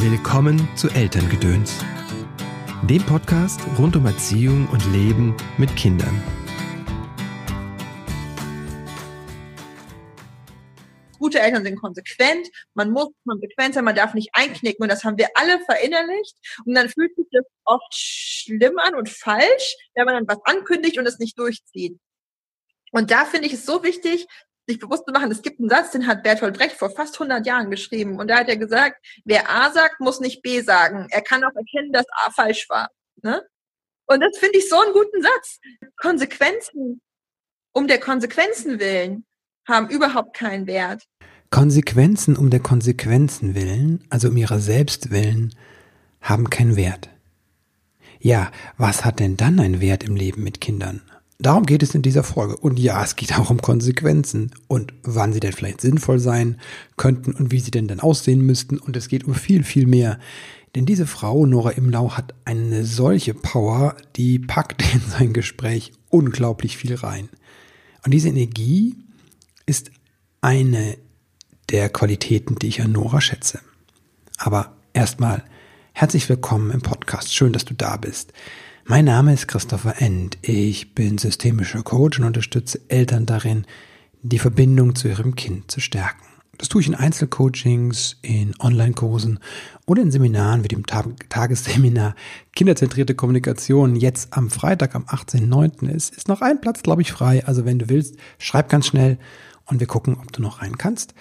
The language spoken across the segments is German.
Willkommen zu Elterngedöns, dem Podcast rund um Erziehung und Leben mit Kindern. Gute Eltern sind konsequent, man muss konsequent sein, man darf nicht einknicken und das haben wir alle verinnerlicht und dann fühlt sich das oft schlimm an und falsch, wenn man dann was ankündigt und es nicht durchzieht. Und da finde ich es so wichtig, sich bewusst zu machen, es gibt einen Satz, den hat Bertolt Brecht vor fast 100 Jahren geschrieben. Und da hat er gesagt, wer A sagt, muss nicht B sagen. Er kann auch erkennen, dass A falsch war. Ne? Und das finde ich so einen guten Satz. Konsequenzen, um der Konsequenzen willen, haben überhaupt keinen Wert. Konsequenzen um der Konsequenzen willen, also um ihrer selbst willen, haben keinen Wert. Ja, was hat denn dann einen Wert im Leben mit Kindern? Darum geht es in dieser Folge. Und ja, es geht auch um Konsequenzen und wann sie denn vielleicht sinnvoll sein könnten und wie sie denn dann aussehen müssten. Und es geht um viel, viel mehr. Denn diese Frau, Nora Imlau, hat eine solche Power, die packt in sein Gespräch unglaublich viel rein. Und diese Energie ist eine der Qualitäten, die ich an Nora schätze. Aber erstmal herzlich willkommen im Podcast. Schön, dass du da bist. Mein Name ist Christopher End. Ich bin systemischer Coach und unterstütze Eltern darin, die Verbindung zu ihrem Kind zu stärken. Das tue ich in Einzelcoachings, in Online-Kursen oder in Seminaren wie dem Tagesseminar Kinderzentrierte Kommunikation. Jetzt am Freitag, am 18.09. ist, ist noch ein Platz, glaube ich, frei. Also wenn du willst, schreib ganz schnell und wir gucken, ob du noch rein kannst.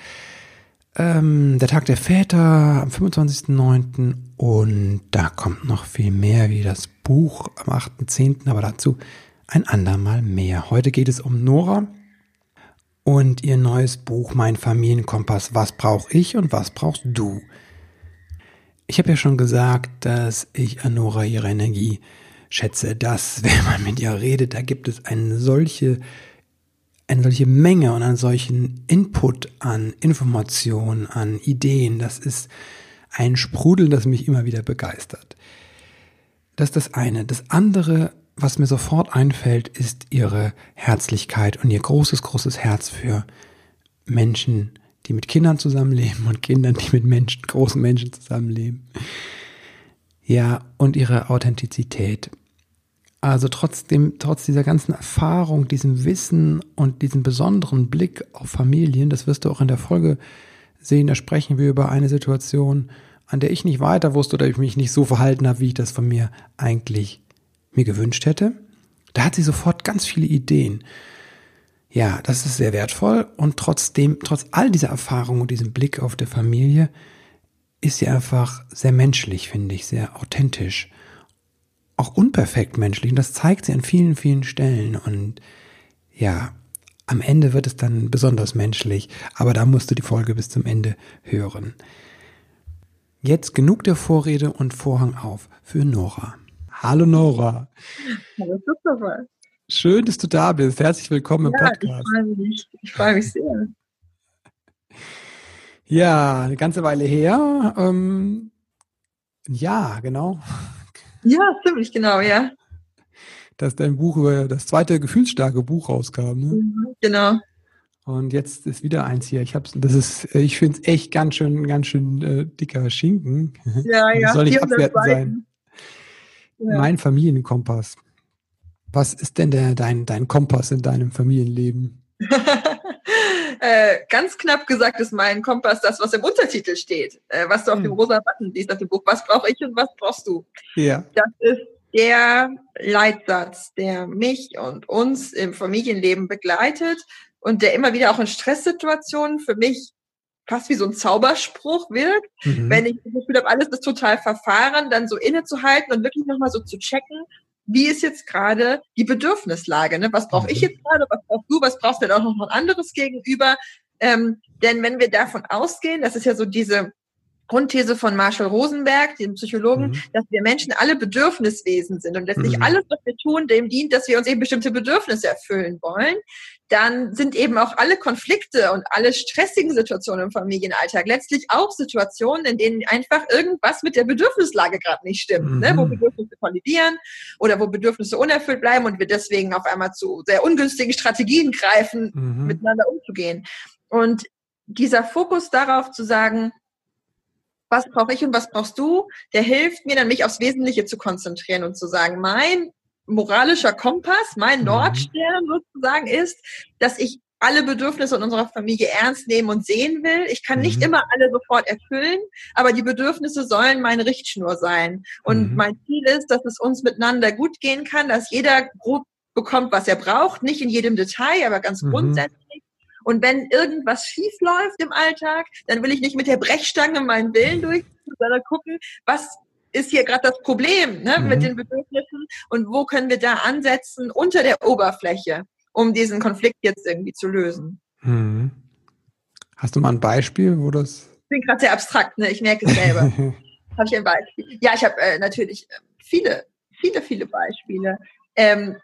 Ähm, der Tag der Väter am 25.09. und da kommt noch viel mehr wie das Buch am 8.10., aber dazu ein andermal mehr. Heute geht es um Nora und ihr neues Buch Mein Familienkompass. Was brauche ich und was brauchst du? Ich habe ja schon gesagt, dass ich an Nora ihre Energie schätze, dass, wenn man mit ihr redet, da gibt es eine solche eine solche Menge und einen solchen Input an Informationen, an Ideen, das ist ein Sprudel, das mich immer wieder begeistert. Das ist das eine. Das andere, was mir sofort einfällt, ist ihre Herzlichkeit und ihr großes, großes Herz für Menschen, die mit Kindern zusammenleben und Kindern, die mit Menschen, großen Menschen zusammenleben. Ja, und ihre Authentizität. Also trotzdem, trotz dieser ganzen Erfahrung, diesem Wissen und diesem besonderen Blick auf Familien, das wirst du auch in der Folge sehen, da sprechen wir über eine Situation, an der ich nicht weiter wusste oder ich mich nicht so verhalten habe, wie ich das von mir eigentlich mir gewünscht hätte. Da hat sie sofort ganz viele Ideen. Ja, das ist sehr wertvoll und trotzdem, trotz all dieser Erfahrung und diesem Blick auf der Familie, ist sie einfach sehr menschlich, finde ich, sehr authentisch auch unperfekt menschlich. Und das zeigt sie an vielen, vielen Stellen. Und ja, am Ende wird es dann besonders menschlich. Aber da musst du die Folge bis zum Ende hören. Jetzt genug der Vorrede und Vorhang auf für Nora. Hallo Nora. Hallo Christopher. Schön, dass du da bist. Herzlich willkommen ja, im Podcast. Ich freue mich. Ich freue mich sehr. Ja, eine ganze Weile her. Ähm, ja, genau. Ja, ziemlich genau, ja. Dass dein Buch über das zweite gefühlsstarke Buch rauskam. Ne? Mhm, genau. Und jetzt ist wieder eins hier. Ich hab's, das ist, ich finde es echt ganz schön, ganz schön äh, dicker Schinken. Ja, ja. Das soll nicht abwertend sein. Ja. Mein Familienkompass. Was ist denn der, dein, dein Kompass in deinem Familienleben? äh, ganz knapp gesagt ist mein Kompass das, was im Untertitel steht, äh, was du auf hm. dem rosa Button siehst auf dem Buch. Was brauche ich und was brauchst du? Ja. Das ist der Leitsatz, der mich und uns im Familienleben begleitet und der immer wieder auch in Stresssituationen für mich fast wie so ein Zauberspruch wirkt. Mhm. Wenn ich das Gefühl habe, alles ist total verfahren, dann so innezuhalten und wirklich nochmal so zu checken, wie ist jetzt gerade die Bedürfnislage? Ne? Was brauche ich mhm. jetzt gerade? Was brauchst du? Was brauchst du denn auch noch ein anderes gegenüber? Ähm, denn wenn wir davon ausgehen, das ist ja so diese Grundthese von Marshall Rosenberg, dem Psychologen, mhm. dass wir Menschen alle Bedürfniswesen sind und letztlich mhm. alles, was wir tun, dem dient, dass wir uns eben bestimmte Bedürfnisse erfüllen wollen, dann sind eben auch alle Konflikte und alle stressigen Situationen im Familienalltag letztlich auch Situationen, in denen einfach irgendwas mit der Bedürfnislage gerade nicht stimmt, mhm. ne? wo mhm. Bedürfnisse kollidieren oder wo Bedürfnisse unerfüllt bleiben und wir deswegen auf einmal zu sehr ungünstigen Strategien greifen, mhm. miteinander umzugehen. Und dieser Fokus darauf zu sagen, was brauche ich und was brauchst du, der hilft mir dann, mich aufs Wesentliche zu konzentrieren und zu sagen, mein moralischer Kompass, mein mhm. Nordstern sozusagen ist, dass ich alle Bedürfnisse in unserer Familie ernst nehmen und sehen will. Ich kann nicht mhm. immer alle sofort erfüllen, aber die Bedürfnisse sollen meine Richtschnur sein. Und mhm. mein Ziel ist, dass es uns miteinander gut gehen kann, dass jeder grob bekommt, was er braucht, nicht in jedem Detail, aber ganz mhm. grundsätzlich. Und wenn irgendwas schief läuft im Alltag, dann will ich nicht mit der Brechstange meinen Willen durch, sondern gucken, was ist hier gerade das Problem ne, mhm. mit den Bedürfnissen und wo können wir da ansetzen unter der Oberfläche, um diesen Konflikt jetzt irgendwie zu lösen. Mhm. Hast du mal ein Beispiel, wo das... Ich bin gerade sehr abstrakt, ne? ich merke es selber. habe ich ein Beispiel? Ja, ich habe äh, natürlich äh, viele, viele, viele Beispiele. Ähm,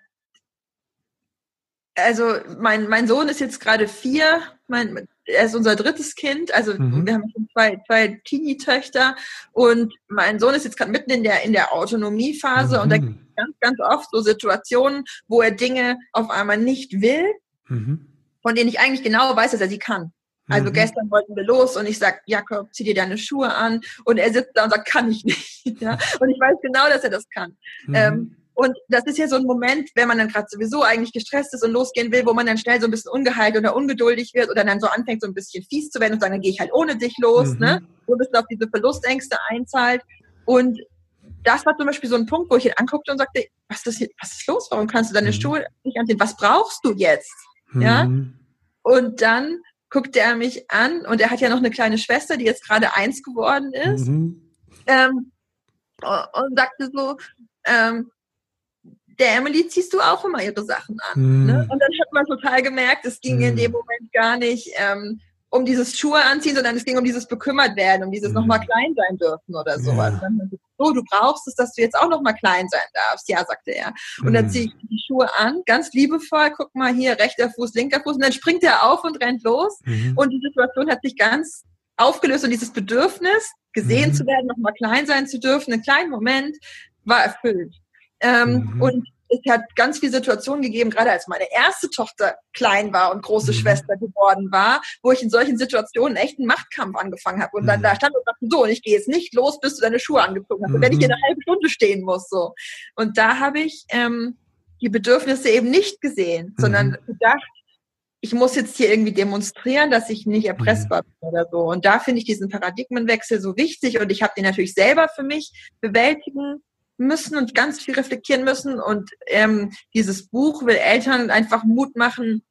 also mein, mein Sohn ist jetzt gerade vier, mein, er ist unser drittes Kind, also mhm. wir haben schon zwei, zwei Teenie-Töchter und mein Sohn ist jetzt gerade mitten in der, in der Autonomiephase mhm. und da gibt es ganz, ganz oft so Situationen, wo er Dinge auf einmal nicht will, mhm. von denen ich eigentlich genau weiß, dass er sie kann. Also mhm. gestern wollten wir los und ich sag, Jakob, zieh dir deine Schuhe an und er sitzt da und sagt, kann ich nicht. ja? Und ich weiß genau, dass er das kann. Mhm. Ähm, und das ist ja so ein Moment, wenn man dann gerade sowieso eigentlich gestresst ist und losgehen will, wo man dann schnell so ein bisschen ungeheilt oder ungeduldig wird oder dann so anfängt, so ein bisschen fies zu werden und sagen, dann gehe ich halt ohne dich los, mhm. ne? Wo ein bisschen auf diese Verlustängste einzahlt. Und das war zum Beispiel so ein Punkt, wo ich ihn anguckte und sagte, was ist, hier, was ist los? Warum kannst du deine mhm. Schuhe nicht anziehen? Was brauchst du jetzt? Mhm. Ja? Und dann guckte er mich an und er hat ja noch eine kleine Schwester, die jetzt gerade eins geworden ist. Mhm. Ähm, und sagte so, ähm, der Emily ziehst du auch immer ihre Sachen an. Mhm. Ne? Und dann hat man total gemerkt, es ging mhm. in dem Moment gar nicht ähm, um dieses Schuhe anziehen, sondern es ging um dieses bekümmert werden, um dieses mhm. nochmal klein sein dürfen oder sowas. Ja. So, du brauchst es, dass du jetzt auch nochmal klein sein darfst. Ja, sagte er. Und dann ziehe ich die Schuhe an, ganz liebevoll, guck mal hier, rechter Fuß, linker Fuß. Und dann springt er auf und rennt los. Mhm. Und die Situation hat sich ganz aufgelöst und dieses Bedürfnis, gesehen mhm. zu werden, nochmal klein sein zu dürfen, einen kleinen Moment, war erfüllt. Ähm, mhm. Und es hat ganz viele Situationen gegeben, gerade als meine erste Tochter klein war und große mhm. Schwester geworden war, wo ich in solchen Situationen echt einen Machtkampf angefangen habe. Und dann mhm. da stand und dachte, so, und ich gehe jetzt nicht los, bis du deine Schuhe angezogen hast. Mhm. Und wenn ich hier mhm. eine halbe Stunde stehen muss, so. Und da habe ich ähm, die Bedürfnisse eben nicht gesehen, sondern mhm. gedacht, ich muss jetzt hier irgendwie demonstrieren, dass ich nicht erpressbar mhm. bin oder so. Und da finde ich diesen Paradigmenwechsel so wichtig und ich habe den natürlich selber für mich bewältigen müssen und ganz viel reflektieren müssen. Und ähm, dieses Buch will Eltern einfach Mut machen,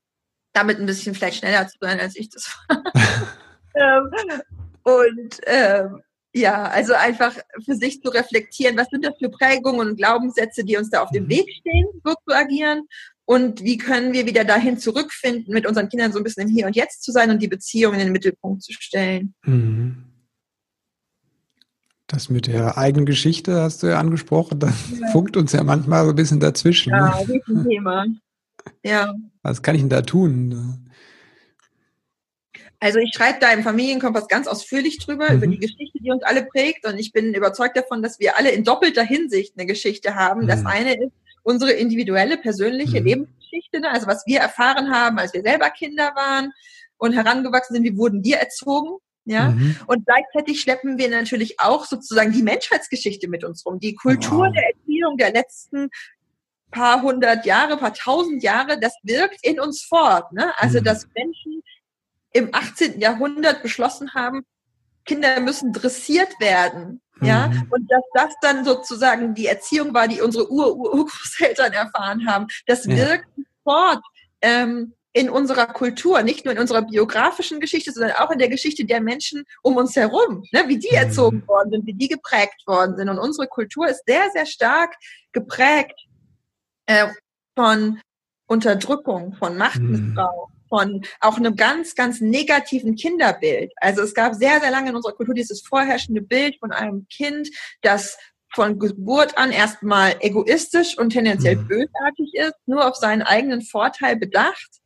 damit ein bisschen vielleicht schneller zu sein, als ich das war. ähm, und ähm, ja, also einfach für sich zu reflektieren, was sind das für Prägungen und Glaubenssätze, die uns da auf dem mhm. Weg stehen, so zu agieren. Und wie können wir wieder dahin zurückfinden, mit unseren Kindern so ein bisschen im Hier und Jetzt zu sein und die Beziehung in den Mittelpunkt zu stellen. Mhm. Das mit der eigenen Geschichte hast du ja angesprochen, das ja. funkt uns ja manchmal so ein bisschen dazwischen. Ja, ne? ein Thema. Ja. Was kann ich denn da tun? Also ich schreibe da im Familienkompass ganz ausführlich drüber, mhm. über die Geschichte, die uns alle prägt. Und ich bin überzeugt davon, dass wir alle in doppelter Hinsicht eine Geschichte haben. Mhm. Das eine ist unsere individuelle, persönliche mhm. Lebensgeschichte, ne? also was wir erfahren haben, als wir selber Kinder waren und herangewachsen sind, wie wurden wir erzogen. Ja, mhm. und gleichzeitig schleppen wir natürlich auch sozusagen die Menschheitsgeschichte mit uns rum, die Kultur wow. der Erziehung der letzten paar hundert Jahre, paar tausend Jahre, das wirkt in uns fort. Ne? Also, mhm. dass Menschen im 18. Jahrhundert beschlossen haben, Kinder müssen dressiert werden. Mhm. Ja, und dass das dann sozusagen die Erziehung war, die unsere Ur-Urgroßeltern erfahren haben, das wirkt ja. fort. Ähm, in unserer Kultur, nicht nur in unserer biografischen Geschichte, sondern auch in der Geschichte der Menschen um uns herum, ne, wie die mhm. erzogen worden sind, wie die geprägt worden sind. Und unsere Kultur ist sehr, sehr stark geprägt äh, von Unterdrückung, von Machtmissbrauch, mhm. von auch einem ganz, ganz negativen Kinderbild. Also es gab sehr, sehr lange in unserer Kultur dieses vorherrschende Bild von einem Kind, das von Geburt an erstmal egoistisch und tendenziell mhm. bösartig ist, nur auf seinen eigenen Vorteil bedacht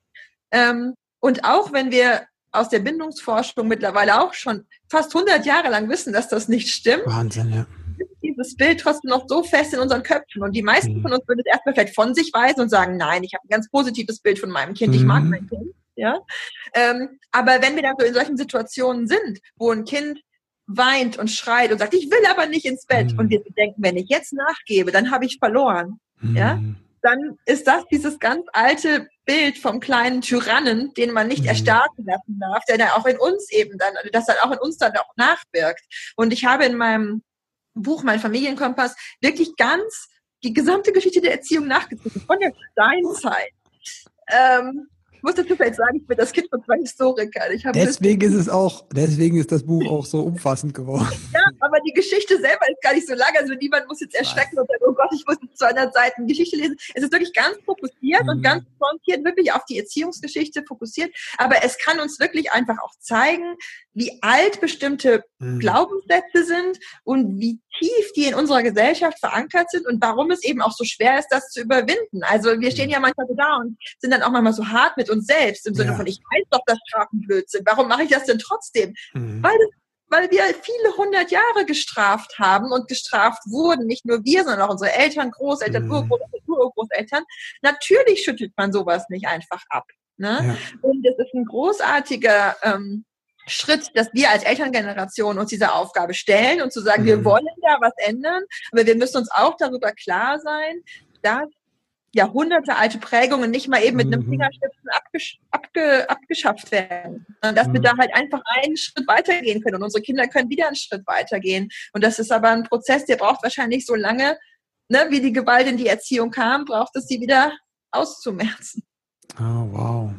ähm, und auch wenn wir aus der Bindungsforschung mittlerweile auch schon fast 100 Jahre lang wissen, dass das nicht stimmt. Wahnsinn, ja. Ist dieses Bild trotzdem noch so fest in unseren Köpfen. Und die meisten mhm. von uns würden es erstmal vielleicht von sich weisen und sagen, nein, ich habe ein ganz positives Bild von meinem Kind, ich mag mhm. mein Kind. Ja? Ähm, aber wenn wir dann so in solchen Situationen sind, wo ein Kind weint und schreit und sagt, ich will aber nicht ins Bett. Mhm. Und wir denken, wenn ich jetzt nachgebe, dann habe ich verloren. Mhm. Ja? Dann ist das dieses ganz alte Bild vom kleinen Tyrannen, den man nicht mhm. erstarken lassen darf, der dann auch in uns eben dann, das dann auch in uns dann auch nachwirkt. Und ich habe in meinem Buch, mein Familienkompass, wirklich ganz die gesamte Geschichte der Erziehung nachgezogen, von der Steinzeit. Ähm, ich muss dazu vielleicht sagen, ich bin das Kind von zwei Historikern. deswegen ist es auch, deswegen ist das Buch auch so umfassend geworden. Ja, aber die Geschichte selber ist gar nicht so lang. Also niemand muss jetzt erschrecken und sagen, oh Gott, ich muss 200 Seiten Geschichte lesen. Es ist wirklich ganz fokussiert mhm. und ganz frontiert, wirklich auf die Erziehungsgeschichte fokussiert. Aber es kann uns wirklich einfach auch zeigen, wie alt bestimmte mhm. Glaubenssätze sind und wie tief die in unserer Gesellschaft verankert sind und warum es eben auch so schwer ist, das zu überwinden. Also wir stehen mhm. ja manchmal so da und sind dann auch manchmal so hart mit uns selbst im Sinne ja. von, ich weiß doch, dass Strafen blöd sind. Warum mache ich das denn trotzdem? Mhm. Weil weil wir viele hundert Jahre gestraft haben und gestraft wurden, nicht nur wir, sondern auch unsere Eltern, Großeltern, mhm. Urgroßeltern, Urgroßeltern. Natürlich schüttelt man sowas nicht einfach ab. Ne? Ja. Und es ist ein großartiger ähm, Schritt, dass wir als Elterngeneration uns diese Aufgabe stellen und zu sagen, mhm. wir wollen da was ändern, aber wir müssen uns auch darüber klar sein, dass Jahrhunderte alte Prägungen nicht mal eben mit einem mhm. Fingerschnipsen abgesch abge abgeschafft werden, sondern dass mhm. wir da halt einfach einen Schritt weitergehen können und unsere Kinder können wieder einen Schritt weitergehen. Und das ist aber ein Prozess, der braucht wahrscheinlich so lange, ne, wie die Gewalt in die Erziehung kam, braucht es sie wieder auszumerzen. Oh, wow.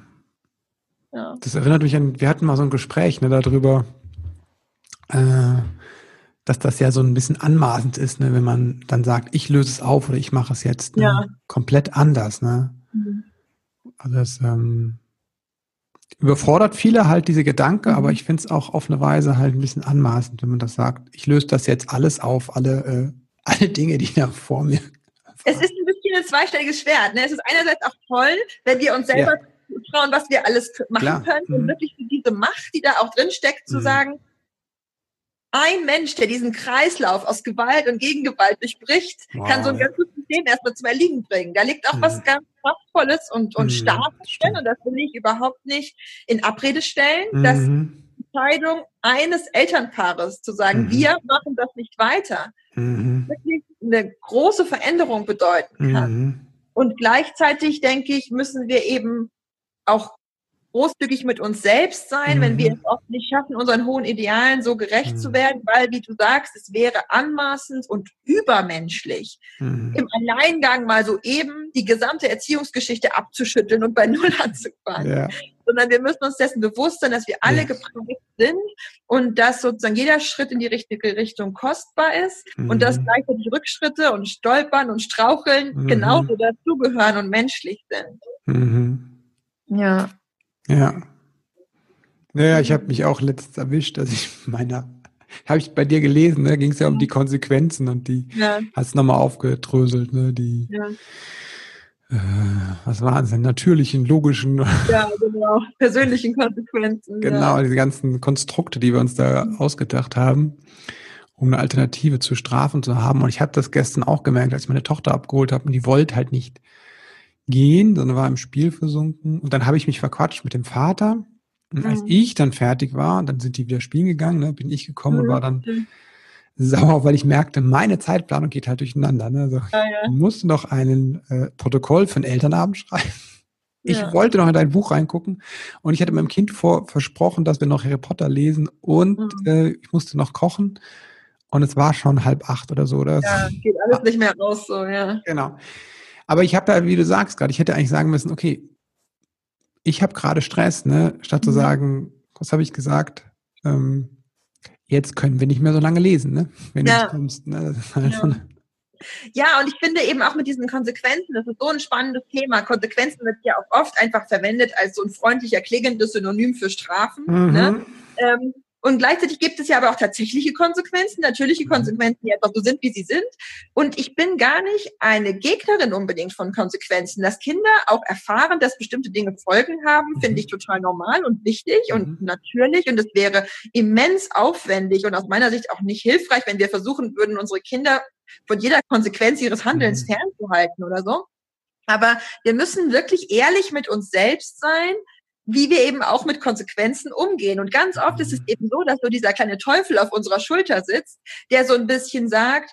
Ja. Das erinnert mich an, wir hatten mal so ein Gespräch ne, darüber, äh, dass das ja so ein bisschen anmaßend ist, ne, wenn man dann sagt, ich löse es auf oder ich mache es jetzt ne, ja. komplett anders. Ne? Mhm. Also das ähm, überfordert viele halt diese Gedanke, mhm. aber ich finde es auch auf eine Weise halt ein bisschen anmaßend, wenn man das sagt, ich löse das jetzt alles auf, alle, äh, alle Dinge, die da vor mir. Es ist ein bisschen ein zweistelliges Schwert. Ne? Es ist einerseits auch toll, wenn wir uns selber ja. Schauen, was wir alles machen Klar. können mhm. und wirklich diese Macht, die da auch drin steckt, zu mhm. sagen, ein Mensch, der diesen Kreislauf aus Gewalt und Gegengewalt durchbricht, wow. kann so ein ganzes System erstmal zum Erliegen bringen. Da liegt auch mhm. was ganz Kraftvolles und, und mhm. Starkes drin und das will ich überhaupt nicht in Abrede stellen, mhm. dass die Entscheidung eines Elternpaares zu sagen, mhm. wir machen das nicht weiter, mhm. wirklich eine große Veränderung bedeuten kann. Mhm. Und gleichzeitig denke ich, müssen wir eben auch großzügig mit uns selbst sein, mhm. wenn wir mhm. es oft nicht schaffen, unseren hohen Idealen so gerecht mhm. zu werden, weil, wie du sagst, es wäre anmaßend und übermenschlich, mhm. im Alleingang mal so eben die gesamte Erziehungsgeschichte abzuschütteln und bei Null anzufangen. Ja. Sondern wir müssen uns dessen bewusst sein, dass wir alle ja. geprägt sind und dass sozusagen jeder Schritt in die richtige Richtung kostbar ist mhm. und dass gleichzeitig Rückschritte und Stolpern und Straucheln mhm. genauso dazugehören und menschlich sind. Ja. Ja. Naja, ich habe mich auch letztens erwischt, dass ich meiner, habe ich bei dir gelesen, ne, ging es ja um die Konsequenzen und die ja. hast du nochmal aufgedröselt, ne, die, ja. äh, was waren es denn, natürlichen, logischen. Ja, genau, persönlichen Konsequenzen. genau, ja. diese ganzen Konstrukte, die wir uns da mhm. ausgedacht haben, um eine Alternative zu Strafen zu haben. Und ich habe das gestern auch gemerkt, als ich meine Tochter abgeholt habe und die wollte halt nicht gehen, sondern war im Spiel versunken. Und dann habe ich mich verquatscht mit dem Vater. Und als mhm. ich dann fertig war, dann sind die wieder spielen gegangen, ne, bin ich gekommen mhm. und war dann sauer, weil ich merkte, meine Zeitplanung geht halt durcheinander. Ne? Also, ja, ja. Ich musste noch ein äh, Protokoll für den Elternabend schreiben. Ich ja. wollte noch in dein Buch reingucken und ich hatte meinem Kind vor, versprochen, dass wir noch Harry Potter lesen und mhm. äh, ich musste noch kochen und es war schon halb acht oder so. Oder? Ja, geht alles nicht mehr raus so, ja. Genau. Aber ich habe ja, wie du sagst gerade, ich hätte eigentlich sagen müssen, okay, ich habe gerade Stress, ne? Statt zu mhm. sagen, was habe ich gesagt? Ähm, jetzt können wir nicht mehr so lange lesen, ne? Wenn ja. du kommst. Ne? Halt ja. ja, und ich finde eben auch mit diesen Konsequenzen, das ist so ein spannendes Thema. Konsequenzen wird ja auch oft einfach verwendet als so ein freundlicher klingendes Synonym für Strafen. Ne? Mhm. Ne? Ähm, und gleichzeitig gibt es ja aber auch tatsächliche Konsequenzen, natürliche mhm. Konsequenzen, die einfach so sind, wie sie sind. Und ich bin gar nicht eine Gegnerin unbedingt von Konsequenzen. Dass Kinder auch erfahren, dass bestimmte Dinge Folgen haben, mhm. finde ich total normal und wichtig mhm. und natürlich. Und es wäre immens aufwendig und aus meiner Sicht auch nicht hilfreich, wenn wir versuchen würden, unsere Kinder von jeder Konsequenz ihres Handelns mhm. fernzuhalten oder so. Aber wir müssen wirklich ehrlich mit uns selbst sein wie wir eben auch mit Konsequenzen umgehen. Und ganz oft ist es eben so, dass so dieser kleine Teufel auf unserer Schulter sitzt, der so ein bisschen sagt,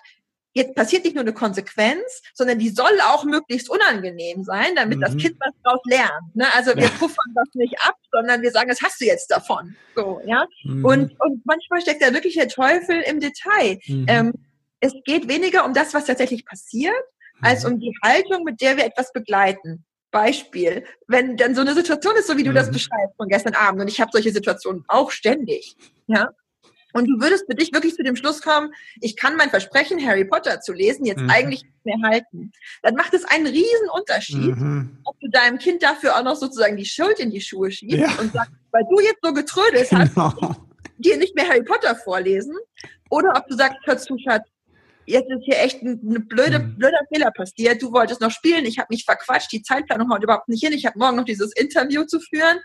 jetzt passiert nicht nur eine Konsequenz, sondern die soll auch möglichst unangenehm sein, damit mhm. das Kind was draus lernt. Ne? Also wir ja. puffern das nicht ab, sondern wir sagen, das hast du jetzt davon. So, ja. Mhm. Und, und manchmal steckt da wirklich der Teufel im Detail. Mhm. Ähm, es geht weniger um das, was tatsächlich passiert, als mhm. um die Haltung, mit der wir etwas begleiten. Beispiel, wenn dann so eine Situation ist, so wie du das mhm. beschreibst von gestern Abend, und ich habe solche Situationen auch ständig, ja, und du würdest für dich wirklich zu dem Schluss kommen, ich kann mein Versprechen, Harry Potter zu lesen, jetzt mhm. eigentlich nicht mehr halten. Dann macht es einen riesen Unterschied, mhm. ob du deinem Kind dafür auch noch sozusagen die Schuld in die Schuhe schiebst ja. und sagst, weil du jetzt so getrödelt genau. hast, dir nicht mehr Harry Potter vorlesen. Oder ob du sagst, hör zu, Schatz, jetzt ist hier echt ein, eine blöde, mhm. blöder Fehler passiert. Du wolltest noch spielen, ich habe mich verquatscht, die Zeitplanung haut überhaupt nicht hin. Ich habe morgen noch dieses Interview zu führen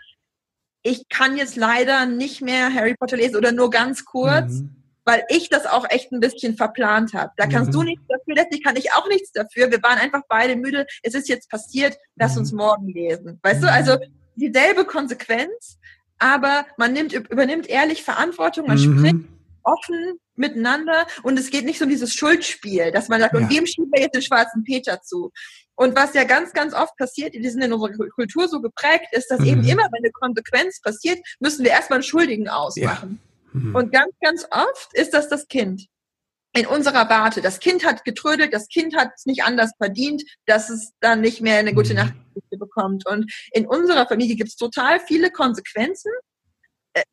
ich kann jetzt leider nicht mehr Harry Potter lesen oder nur ganz kurz, mhm. weil ich das auch echt ein bisschen verplant habe. Da kannst mhm. du nichts dafür, letztlich kann ich auch nichts dafür. Wir waren einfach beide müde. Es ist jetzt passiert, lass uns mhm. morgen lesen. Weißt du, mhm. also dieselbe Konsequenz, aber man nimmt, übernimmt ehrlich Verantwortung, man mhm. spricht offen miteinander und es geht nicht so um dieses Schuldspiel, dass man sagt, ja. und wem schieben wir jetzt den schwarzen Peter zu? Und was ja ganz, ganz oft passiert, die sind in unserer Kultur so geprägt, ist, dass mhm. eben immer, wenn eine Konsequenz passiert, müssen wir erstmal einen Schuldigen ausmachen. Ja. Mhm. Und ganz, ganz oft ist das das Kind. In unserer Warte. Das Kind hat getrödelt, das Kind hat es nicht anders verdient, dass es dann nicht mehr eine gute mhm. Nacht bekommt. Und in unserer Familie gibt es total viele Konsequenzen,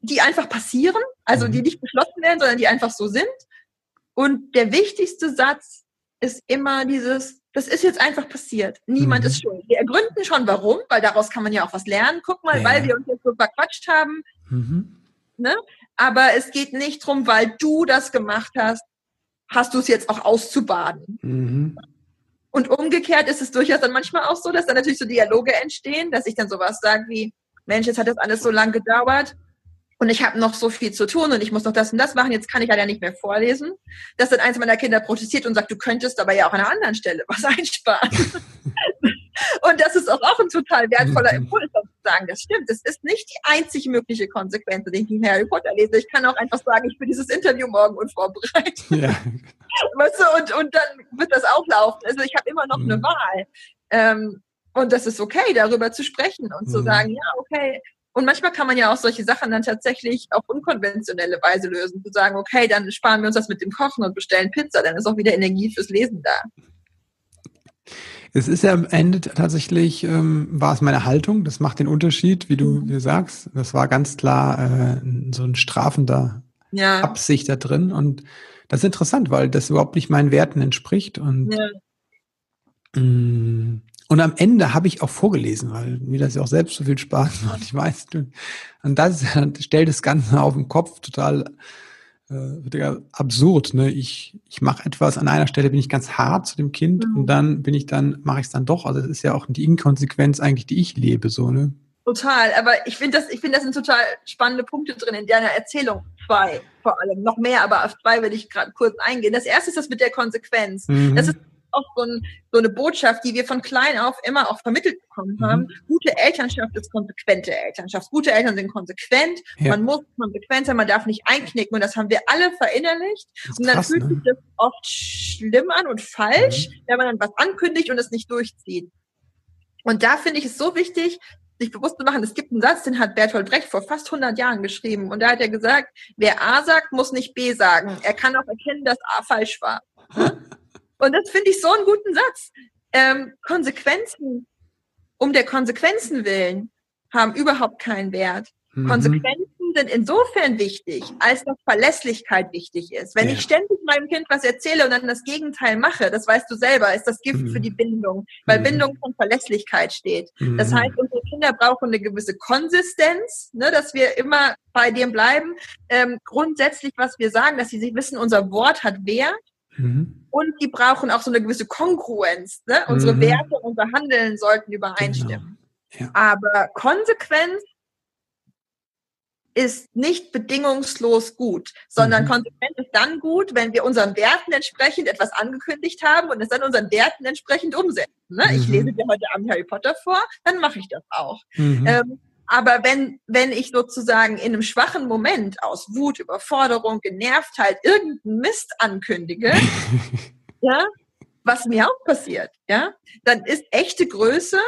die einfach passieren, also die mhm. nicht beschlossen werden, sondern die einfach so sind. Und der wichtigste Satz ist immer dieses, das ist jetzt einfach passiert. Niemand mhm. ist schuld. Wir ergründen schon warum, weil daraus kann man ja auch was lernen. Guck mal, ja. weil wir uns jetzt so verquatscht haben. Mhm. Ne? Aber es geht nicht drum, weil du das gemacht hast, hast du es jetzt auch auszubaden. Mhm. Und umgekehrt ist es durchaus dann manchmal auch so, dass dann natürlich so Dialoge entstehen, dass ich dann sowas sage wie, Mensch, jetzt hat das alles so lang gedauert und ich habe noch so viel zu tun und ich muss noch das und das machen, jetzt kann ich leider nicht mehr vorlesen. Dass dann eins meiner Kinder protestiert und sagt, du könntest aber ja auch an einer anderen Stelle was einsparen. und das ist auch, auch ein total wertvoller mhm. Impuls, zu sagen, das stimmt, das ist nicht die einzig mögliche Konsequenz, wenn ich Harry Potter lese. Ich kann auch einfach sagen, ich bin dieses Interview morgen unvorbereitet. Ja. Weißt du, und, und dann wird das auch laufen. Also ich habe immer noch mhm. eine Wahl. Ähm, und das ist okay, darüber zu sprechen und mhm. zu sagen, ja, okay, und manchmal kann man ja auch solche Sachen dann tatsächlich auf unkonventionelle Weise lösen. Zu sagen, okay, dann sparen wir uns das mit dem Kochen und bestellen Pizza, dann ist auch wieder Energie fürs Lesen da. Es ist ja am Ende tatsächlich, ähm, war es meine Haltung, das macht den Unterschied, wie du, mhm. sagst. Das war ganz klar äh, so ein strafender ja. Absicht da drin. Und das ist interessant, weil das überhaupt nicht meinen Werten entspricht. Und ja. mh, mm, und am Ende habe ich auch vorgelesen, weil mir das ja auch selbst so viel Spaß macht. Ich weiß, und das stellt das Ganze auf den Kopf total äh, absurd. Ne? Ich, ich mache etwas, an einer Stelle bin ich ganz hart zu dem Kind mhm. und dann bin ich dann, mache ich es dann doch. Also das ist ja auch die Inkonsequenz eigentlich, die ich lebe, so, ne? Total, aber ich finde das, ich finde, das sind total spannende Punkte drin in deiner Erzählung. Zwei vor allem, noch mehr, aber auf zwei will ich gerade kurz eingehen. Das erste ist das mit der Konsequenz. Mhm. Das ist auch so, ein, so, eine Botschaft, die wir von klein auf immer auch vermittelt bekommen mhm. haben. Mhm. Gute Elternschaft ist konsequente Elternschaft. Gute Eltern sind konsequent. Ja. Man muss konsequent sein, man darf nicht einknicken. Und das haben wir alle verinnerlicht. Und dann krass, fühlt ne? sich das oft schlimm an und falsch, mhm. wenn man dann was ankündigt und es nicht durchzieht. Und da finde ich es so wichtig, sich bewusst zu machen, es gibt einen Satz, den hat Bertolt Brecht vor fast 100 Jahren geschrieben. Und da hat er gesagt, wer A sagt, muss nicht B sagen. Er kann auch erkennen, dass A falsch war. Und das finde ich so einen guten Satz. Ähm, Konsequenzen, um der Konsequenzen willen, haben überhaupt keinen Wert. Mhm. Konsequenzen sind insofern wichtig, als dass Verlässlichkeit wichtig ist. Wenn ja. ich ständig meinem Kind was erzähle und dann das Gegenteil mache, das weißt du selber, ist das Gift mhm. für die Bindung, weil mhm. Bindung von Verlässlichkeit steht. Das mhm. heißt, unsere Kinder brauchen eine gewisse Konsistenz, ne, dass wir immer bei dem bleiben. Ähm, grundsätzlich, was wir sagen, dass sie wissen, unser Wort hat Wert. Mhm. Und die brauchen auch so eine gewisse Kongruenz. Ne? Unsere mhm. Werte, unser Handeln sollten übereinstimmen. Genau. Ja. Aber Konsequenz ist nicht bedingungslos gut, sondern mhm. Konsequenz ist dann gut, wenn wir unseren Werten entsprechend etwas angekündigt haben und es dann unseren Werten entsprechend umsetzen. Ne? Mhm. Ich lese dir heute Abend Harry Potter vor, dann mache ich das auch. Mhm. Ähm, Aber wenn, wenn ich sozusagen in einem schwachen Moment aus Wut, Überforderung, Genervtheit irgendeinen Mist ankündige, ja, was mir auch passiert, ja, dann ist echte Größe,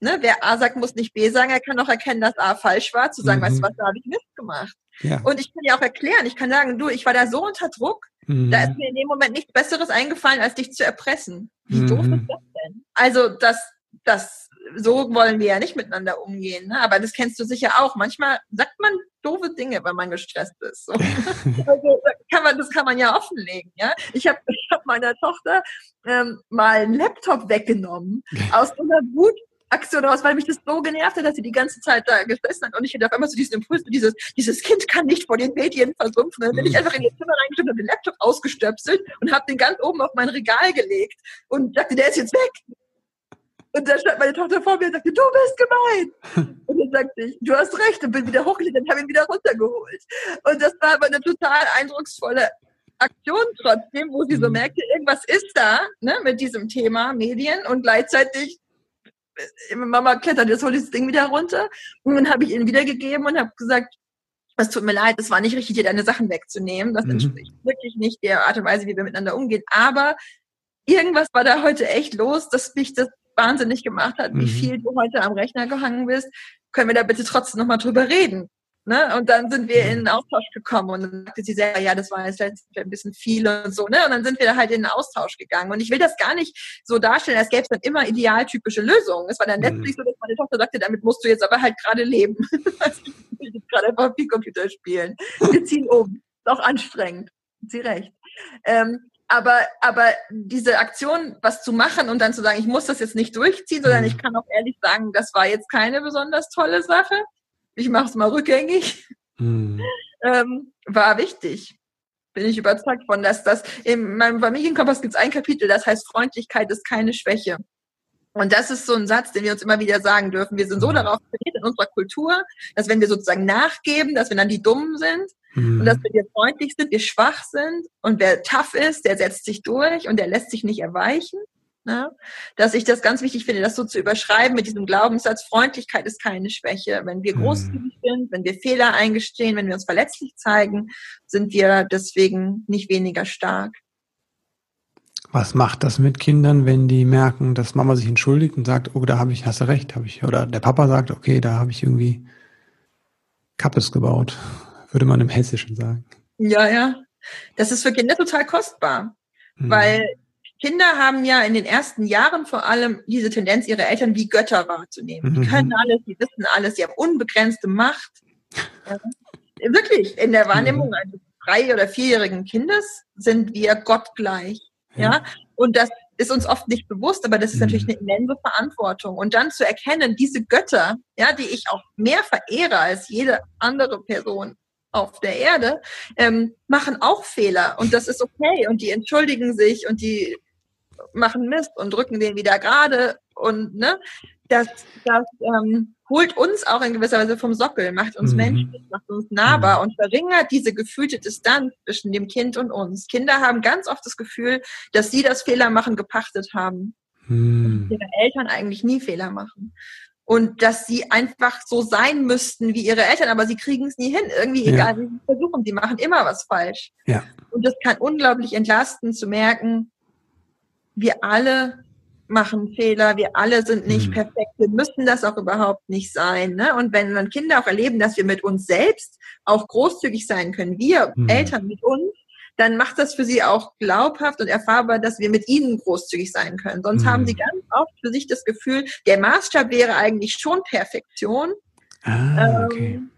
ne, wer A sagt, muss nicht B sagen, er kann auch erkennen, dass A falsch war, zu sagen, mhm. weißt du was, da habe ich Mist gemacht. Ja. Und ich kann ja auch erklären, ich kann sagen, du, ich war da so unter Druck, mhm. da ist mir in dem Moment nichts Besseres eingefallen, als dich zu erpressen. Wie mhm. doof ist das denn? Also das, das so wollen wir ja nicht miteinander umgehen. Ne? Aber das kennst du sicher auch. Manchmal sagt man doofe Dinge, weil man gestresst ist. So. also, kann man, das kann man ja offenlegen. Ja? Ich habe ich hab meiner Tochter ähm, mal einen Laptop weggenommen aus einer Wutaktion raus, weil mich das so genervt hat, dass sie die ganze Zeit da gesessen hat und ich hatte auf einmal so diesen Impuls, dieses, dieses Kind kann nicht vor den Medien versumpfen. Dann bin ich einfach in ihr Zimmer reingestimmt, habe den Laptop ausgestöpselt und habe den ganz oben auf mein Regal gelegt und dachte, der ist jetzt weg. Und dann stand meine Tochter vor mir und sagte, du bist gemein. Und dann sagte ich, du hast recht und bin wieder hochgelegt und habe ihn wieder runtergeholt. Und das war aber eine total eindrucksvolle Aktion trotzdem, wo sie so mhm. merkte, irgendwas ist da ne, mit diesem Thema Medien und gleichzeitig äh, Mama klettert jetzt hol dieses Ding wieder runter. Und dann habe ich ihn wiedergegeben und habe gesagt, es tut mir leid, es war nicht richtig, dir deine Sachen wegzunehmen. Das mhm. entspricht wirklich nicht der Art und Weise, wie wir miteinander umgehen. Aber irgendwas war da heute echt los, dass mich das wahnsinnig gemacht hat, mhm. wie viel du heute am Rechner gehangen bist, können wir da bitte trotzdem nochmal drüber reden. Ne? Und dann sind wir in den Austausch gekommen und dann sagte sie selber, ja, das war jetzt ein bisschen viel und so, ne? Und dann sind wir halt in den Austausch gegangen. Und ich will das gar nicht so darstellen, als gäbe es dann immer idealtypische Lösungen. Es war dann letztlich mhm. so, dass meine Tochter sagte, damit musst du jetzt aber halt gerade leben. ich will jetzt gerade einfach Computer spielen. Wir ziehen um. Ist auch anstrengend. Sie recht. Ähm, aber, aber diese Aktion, was zu machen und dann zu sagen, ich muss das jetzt nicht durchziehen, sondern mhm. ich kann auch ehrlich sagen, das war jetzt keine besonders tolle Sache. Ich mache es mal rückgängig. Mhm. Ähm, war wichtig. Bin ich überzeugt von, dass das in meinem Familienkompass gibt es ein Kapitel, das heißt Freundlichkeit ist keine Schwäche. Und das ist so ein Satz, den wir uns immer wieder sagen dürfen. Wir sind so mhm. darauf trainiert in unserer Kultur, dass wenn wir sozusagen nachgeben, dass wir dann die Dummen sind mhm. und dass wir freundlich sind, wir schwach sind und wer tough ist, der setzt sich durch und der lässt sich nicht erweichen. Ne? Dass ich das ganz wichtig finde, das so zu überschreiben mit diesem Glaubenssatz, Freundlichkeit ist keine Schwäche. Wenn wir mhm. großzügig sind, wenn wir Fehler eingestehen, wenn wir uns verletzlich zeigen, sind wir deswegen nicht weniger stark. Was macht das mit Kindern, wenn die merken, dass Mama sich entschuldigt und sagt, oh, da habe ich, hast du recht, habe ich, oder der Papa sagt, okay, da habe ich irgendwie Kappes gebaut, würde man im Hessischen sagen. Ja, ja. Das ist für Kinder total kostbar, mhm. weil Kinder haben ja in den ersten Jahren vor allem diese Tendenz, ihre Eltern wie Götter wahrzunehmen. Mhm. Die können alles, die wissen alles, die haben unbegrenzte Macht. Ja. Wirklich, in der Wahrnehmung mhm. eines drei- oder vierjährigen Kindes sind wir gottgleich. Ja. Und das ist uns oft nicht bewusst, aber das ist natürlich mhm. eine immense Verantwortung. Und dann zu erkennen, diese Götter, ja, die ich auch mehr verehre als jede andere Person auf der Erde, ähm, machen auch Fehler und das ist okay und die entschuldigen sich und die machen Mist und drücken den wieder gerade und ne, das, das ähm, holt uns auch in gewisser Weise vom Sockel, macht uns mhm. menschlich, macht uns nahbar mhm. und verringert diese gefühlte Distanz zwischen dem Kind und uns. Kinder haben ganz oft das Gefühl, dass sie das Fehlermachen gepachtet haben. Mhm. Ihre Eltern eigentlich nie Fehler machen. Und dass sie einfach so sein müssten wie ihre Eltern, aber sie kriegen es nie hin. Irgendwie, ja. egal wie sie versuchen, sie machen immer was falsch. Ja. Und das kann unglaublich entlasten zu merken, wir alle machen Fehler, wir alle sind nicht mhm. perfekt, wir müssen das auch überhaupt nicht sein. Ne? Und wenn dann Kinder auch erleben, dass wir mit uns selbst auch großzügig sein können, wir mhm. Eltern mit uns, dann macht das für sie auch glaubhaft und erfahrbar, dass wir mit ihnen großzügig sein können. Sonst mhm. haben sie ganz oft für sich das Gefühl, der Maßstab wäre eigentlich schon Perfektion. Ah, okay. Ähm,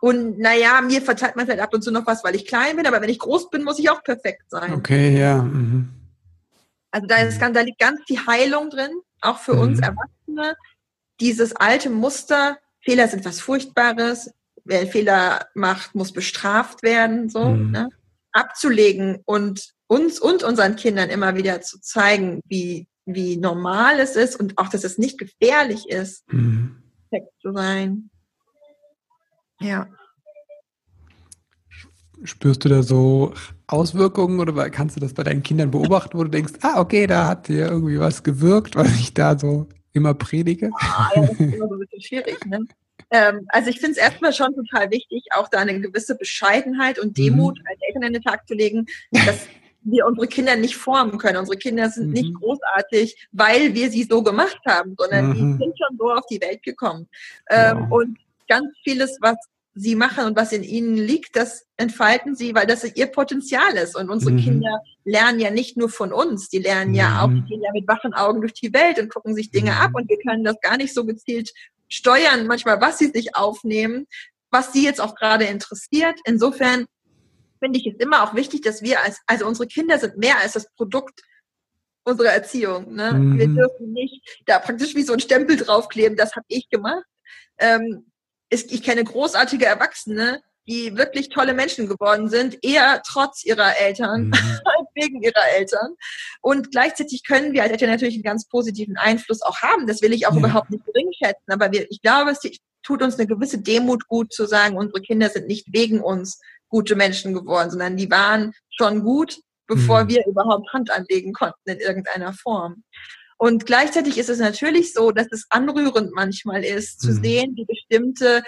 und naja, mir verzeiht man vielleicht ab und zu noch was, weil ich klein bin, aber wenn ich groß bin, muss ich auch perfekt sein. Okay, ja. Mhm. Also da, ist, da liegt ganz die Heilung drin, auch für mhm. uns Erwachsene. Dieses alte Muster, Fehler sind was Furchtbares, wer Fehler macht, muss bestraft werden, so, mhm. ne? Abzulegen und uns und unseren Kindern immer wieder zu zeigen, wie, wie normal es ist und auch, dass es nicht gefährlich ist, mhm. zu sein. Ja. Spürst du da so Auswirkungen oder kannst du das bei deinen Kindern beobachten, wo du denkst, ah, okay, da hat dir irgendwie was gewirkt, was ich da so immer predige? Ah, ja, das ist immer so ein bisschen schwierig, ne? Ähm, also ich finde es erstmal schon total wichtig, auch da eine gewisse Bescheidenheit und Demut mhm. als Eltern an den Tag zu legen, dass wir unsere Kinder nicht formen können. Unsere Kinder sind mhm. nicht großartig, weil wir sie so gemacht haben, sondern mhm. die sind schon so auf die Welt gekommen. Ähm, wow. Und ganz vieles, was sie machen und was in ihnen liegt, das entfalten sie, weil das ihr Potenzial ist. Und unsere mhm. Kinder lernen ja nicht nur von uns, die lernen ja auch, die gehen ja mit wachen Augen durch die Welt und gucken sich Dinge ab und wir können das gar nicht so gezielt steuern, manchmal, was sie sich aufnehmen, was sie jetzt auch gerade interessiert. Insofern finde ich es immer auch wichtig, dass wir als, also unsere Kinder sind mehr als das Produkt unserer Erziehung. Ne? Mhm. Wir dürfen nicht da praktisch wie so ein Stempel draufkleben, das habe ich gemacht. Ähm, ist, ich kenne großartige Erwachsene, die wirklich tolle Menschen geworden sind, eher trotz ihrer Eltern mhm. als wegen ihrer Eltern. Und gleichzeitig können wir als Eltern natürlich einen ganz positiven Einfluss auch haben. Das will ich auch ja. überhaupt nicht gering schätzen. Aber wir, ich glaube, es tut uns eine gewisse Demut gut zu sagen, unsere Kinder sind nicht wegen uns gute Menschen geworden, sondern die waren schon gut, bevor mhm. wir überhaupt Hand anlegen konnten in irgendeiner Form. Und gleichzeitig ist es natürlich so, dass es anrührend manchmal ist, zu mhm. sehen, wie bestimmte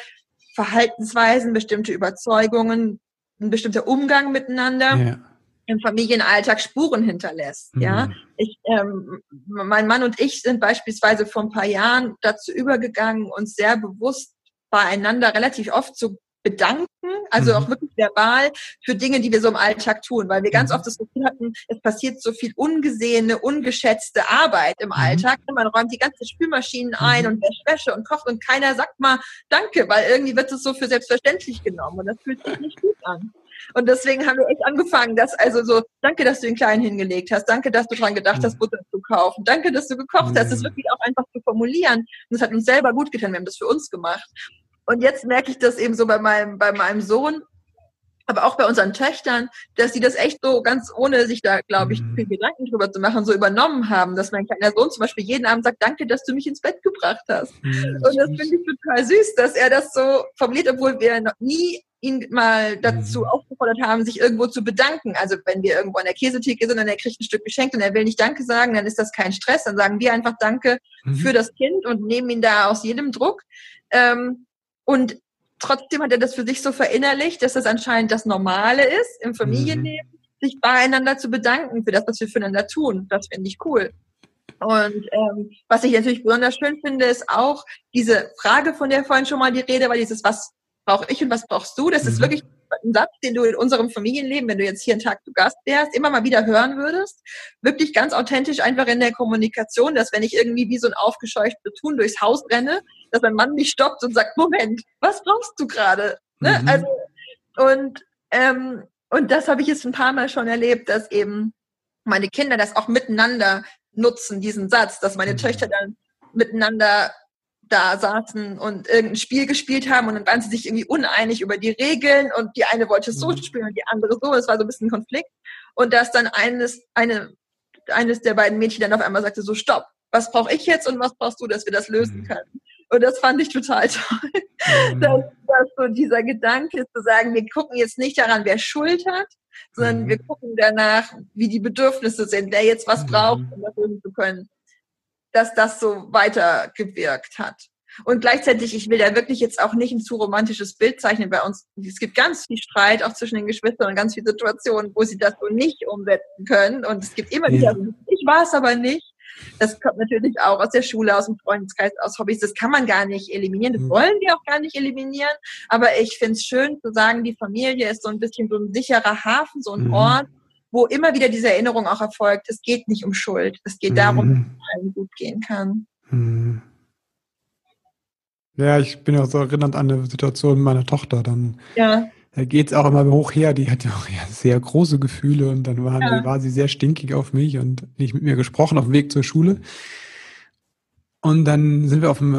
Verhaltensweisen, bestimmte Überzeugungen, ein bestimmter Umgang miteinander ja. im Familienalltag Spuren hinterlässt. Mhm. Ja, ich, ähm, mein Mann und ich sind beispielsweise vor ein paar Jahren dazu übergegangen, uns sehr bewusst beieinander relativ oft zu bedanken, also mhm. auch wirklich verbal für Dinge, die wir so im Alltag tun, weil wir ganz mhm. oft das Gefühl hatten, es passiert so viel ungesehene, ungeschätzte Arbeit im mhm. Alltag. Man räumt die ganzen Spülmaschinen ein mhm. und wäscht Wäsche und kocht und keiner sagt mal Danke, weil irgendwie wird es so für selbstverständlich genommen und das fühlt sich nicht gut an. Und deswegen haben wir echt angefangen, dass also so, danke, dass du den Kleinen hingelegt hast, danke, dass du dran gedacht hast, mhm. Butter zu kaufen, danke, dass du gekocht hast, das wirklich auch einfach zu formulieren. Und das hat uns selber gut getan, wir haben das für uns gemacht. Und jetzt merke ich das eben so bei meinem, bei meinem Sohn, aber auch bei unseren Töchtern, dass sie das echt so ganz ohne sich da, glaube ich, mhm. viel Gedanken drüber zu machen, so übernommen haben, dass mein kleiner Sohn zum Beispiel jeden Abend sagt, danke, dass du mich ins Bett gebracht hast. Mhm. Und das finde ich total süß, dass er das so formuliert, obwohl wir noch nie ihn mal dazu mhm. aufgefordert haben, sich irgendwo zu bedanken. Also wenn wir irgendwo an der Käsetheke sind und er kriegt ein Stück geschenkt und er will nicht Danke sagen, dann ist das kein Stress. Dann sagen wir einfach Danke mhm. für das Kind und nehmen ihn da aus jedem Druck. Ähm, und trotzdem hat er das für sich so verinnerlicht, dass das anscheinend das Normale ist, im Familienleben, mhm. sich beieinander zu bedanken für das, was wir füreinander tun. Das finde ich cool. Und ähm, was ich natürlich besonders schön finde, ist auch diese Frage, von der vorhin schon mal die Rede war, dieses, was brauche ich und was brauchst du? Das mhm. ist wirklich ein Satz, den du in unserem Familienleben, wenn du jetzt hier einen Tag zu Gast wärst, immer mal wieder hören würdest. Wirklich ganz authentisch einfach in der Kommunikation, dass wenn ich irgendwie wie so ein aufgescheuchtes Tun durchs Haus renne, dass mein Mann mich stoppt und sagt, Moment, was brauchst du gerade? Ne? Mhm. Also, und, ähm, und das habe ich jetzt ein paar Mal schon erlebt, dass eben meine Kinder das auch miteinander nutzen, diesen Satz, dass meine mhm. Töchter dann miteinander da saßen und irgendein Spiel gespielt haben und dann waren sie sich irgendwie uneinig über die Regeln und die eine wollte so mhm. spielen und die andere so. Es war so ein bisschen ein Konflikt. Und dass dann eines, eine, eines der beiden Mädchen dann auf einmal sagte, so stopp, was brauche ich jetzt und was brauchst du, dass wir das lösen mhm. können? Und das fand ich total toll. Mhm. Dass, dass so dieser Gedanke zu sagen, wir gucken jetzt nicht daran, wer Schuld hat, sondern mhm. wir gucken danach, wie die Bedürfnisse sind, wer jetzt was braucht, mhm. um das lösen zu können dass das so weitergewirkt hat. Und gleichzeitig, ich will da wirklich jetzt auch nicht ein zu romantisches Bild zeichnen bei uns. Es gibt ganz viel Streit auch zwischen den Geschwistern und ganz viele Situationen, wo sie das so nicht umsetzen können. Und es gibt immer wieder, ja. ich war es aber nicht. Das kommt natürlich auch aus der Schule, aus dem Freundeskreis, aus Hobbys. Das kann man gar nicht eliminieren. Das mhm. wollen wir auch gar nicht eliminieren. Aber ich finde es schön zu sagen, die Familie ist so ein bisschen so ein sicherer Hafen, so ein mhm. Ort, wo immer wieder diese Erinnerung auch erfolgt, es geht nicht um Schuld, es geht darum, mhm. dass es allen gut gehen kann. Mhm. Ja, ich bin ja so erinnert an eine Situation meiner Tochter. Dann ja. da geht es auch immer hoch her. Die hatte auch ja, sehr große Gefühle und dann war, ja. war sie sehr stinkig auf mich und nicht mit mir gesprochen auf dem Weg zur Schule. Und dann sind wir auf dem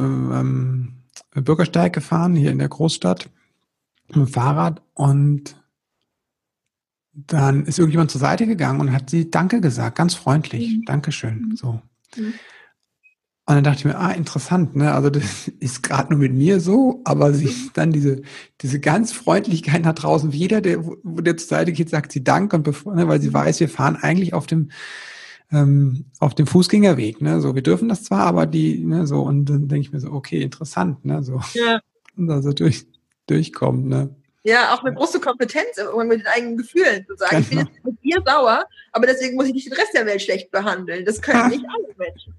ähm, Bürgersteig gefahren, hier in der Großstadt, mit dem Fahrrad und dann ist irgendjemand zur Seite gegangen und hat sie Danke gesagt, ganz freundlich. Mhm. Dankeschön. Mhm. So. Mhm. Und dann dachte ich mir, ah, interessant, ne? Also das ist gerade nur mit mir so, aber sie mhm. dann diese, diese ganz Freundlichkeit nach draußen. Jeder, der, wo der zur Seite geht, sagt sie Dank und bevor, ne, weil sie mhm. weiß, wir fahren eigentlich auf dem, ähm, auf dem Fußgängerweg, ne? So, wir dürfen das zwar, aber die, ne, so, und dann denke ich mir so, okay, interessant, ne? So. Ja. also durch, durchkommt, ne? Ja, auch eine große Kompetenz mit den eigenen Gefühlen zu sagen, genau. ich bin genau. jetzt mit dir sauer, aber deswegen muss ich nicht den Rest der Welt schlecht behandeln. Das können nicht alle Menschen.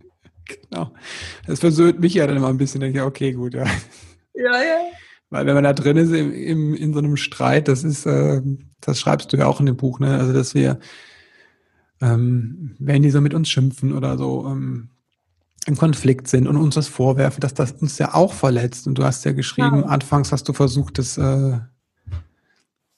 Genau. Das versöhnt mich ja dann immer ein bisschen. Denke ich, okay, gut, ja. Ja, ja. Weil wenn man da drin ist im, im, in so einem Streit, das ist, äh, das schreibst du ja auch in dem Buch, ne? Also dass wir, ähm, wenn die so mit uns schimpfen oder so ähm, im Konflikt sind und uns das vorwerfen, dass das uns ja auch verletzt. Und du hast ja geschrieben, ja. anfangs hast du versucht, das äh,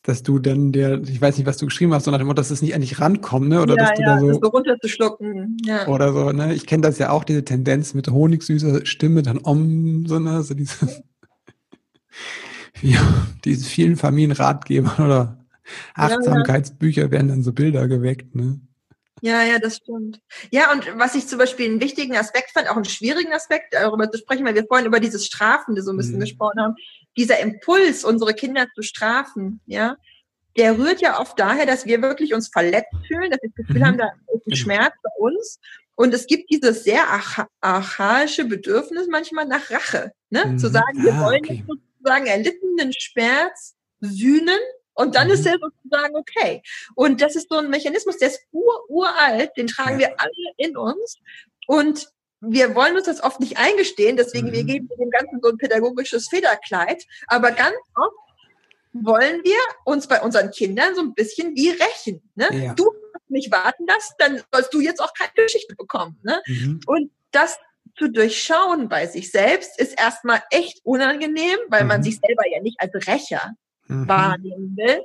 dass du dann der, ich weiß nicht, was du geschrieben hast, sondern dem Motto, dass es nicht endlich rankommt, ne? Oder ja, dass du ja, da so, das so runterzuschlucken. Ja. Oder so, ne? Ich kenne das ja auch, diese Tendenz mit honigsüßer Stimme, dann om, so, ne? So diese, ja, diese vielen Familienratgeber oder Achtsamkeitsbücher werden dann so Bilder geweckt, ne? Ja, ja, das stimmt. Ja, und was ich zum Beispiel einen wichtigen Aspekt fand, auch einen schwierigen Aspekt, darüber zu sprechen, weil wir vorhin über dieses Strafende so ein bisschen mhm. gesprochen haben, dieser Impuls, unsere Kinder zu strafen, ja, der rührt ja oft daher, dass wir wirklich uns verletzt fühlen, dass wir das Gefühl mhm. haben, da ist ein. Schmerz bei uns. Und es gibt dieses sehr archaische Bedürfnis manchmal nach Rache, ne? Mhm. Zu sagen, wir ah, wollen okay. sozusagen erlittenen Schmerz sühnen und dann mhm. ist er sozusagen okay. Und das ist so ein Mechanismus, der ist ur, uralt, den tragen ja. wir alle in uns. Und wir wollen uns das oft nicht eingestehen, deswegen mhm. wir geben dem Ganzen so ein pädagogisches Federkleid. Aber ganz oft wollen wir uns bei unseren Kindern so ein bisschen wie rächen. Ne? Ja. Du hast mich warten lassen, dann sollst du jetzt auch keine Geschichte bekommen. Ne? Mhm. Und das zu durchschauen bei sich selbst ist erstmal echt unangenehm, weil mhm. man sich selber ja nicht als Rächer mhm. wahrnehmen will.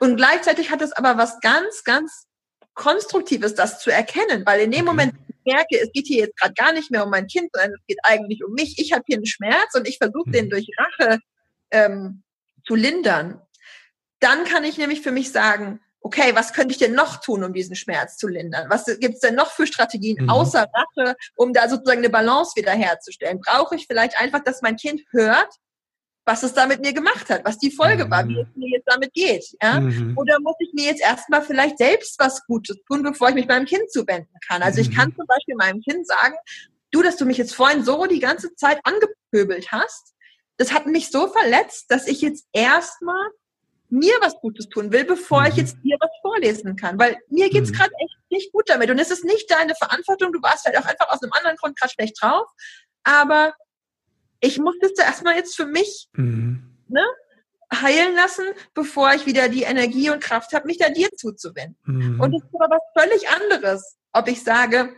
Und gleichzeitig hat es aber was ganz, ganz Konstruktives, das zu erkennen, weil in dem Moment, merke, es geht hier jetzt gerade gar nicht mehr um mein Kind, sondern es geht eigentlich um mich. Ich habe hier einen Schmerz und ich versuche den mhm. durch Rache ähm, zu lindern. Dann kann ich nämlich für mich sagen, okay, was könnte ich denn noch tun, um diesen Schmerz zu lindern? Was gibt es denn noch für Strategien mhm. außer Rache, um da sozusagen eine Balance wiederherzustellen? Brauche ich vielleicht einfach, dass mein Kind hört, was es da mit mir gemacht hat, was die Folge mhm. war, wie es mir jetzt damit geht. Ja? Mhm. Oder muss ich mir jetzt erstmal vielleicht selbst was Gutes tun, bevor ich mich meinem Kind zuwenden kann? Also ich kann mhm. zum Beispiel meinem Kind sagen, du, dass du mich jetzt vorhin so die ganze Zeit angepöbelt hast, das hat mich so verletzt, dass ich jetzt erstmal mir was Gutes tun will, bevor ich mhm. jetzt dir was vorlesen kann. Weil mir geht's mhm. gerade echt nicht gut damit. Und es ist nicht deine Verantwortung. Du warst halt auch einfach aus einem anderen Grund gerade schlecht drauf. Aber ich muss das erstmal jetzt für mich mhm. ne, heilen lassen, bevor ich wieder die Energie und Kraft habe, mich da dir zuzuwenden. Mhm. Und es ist aber was völlig anderes, ob ich sage,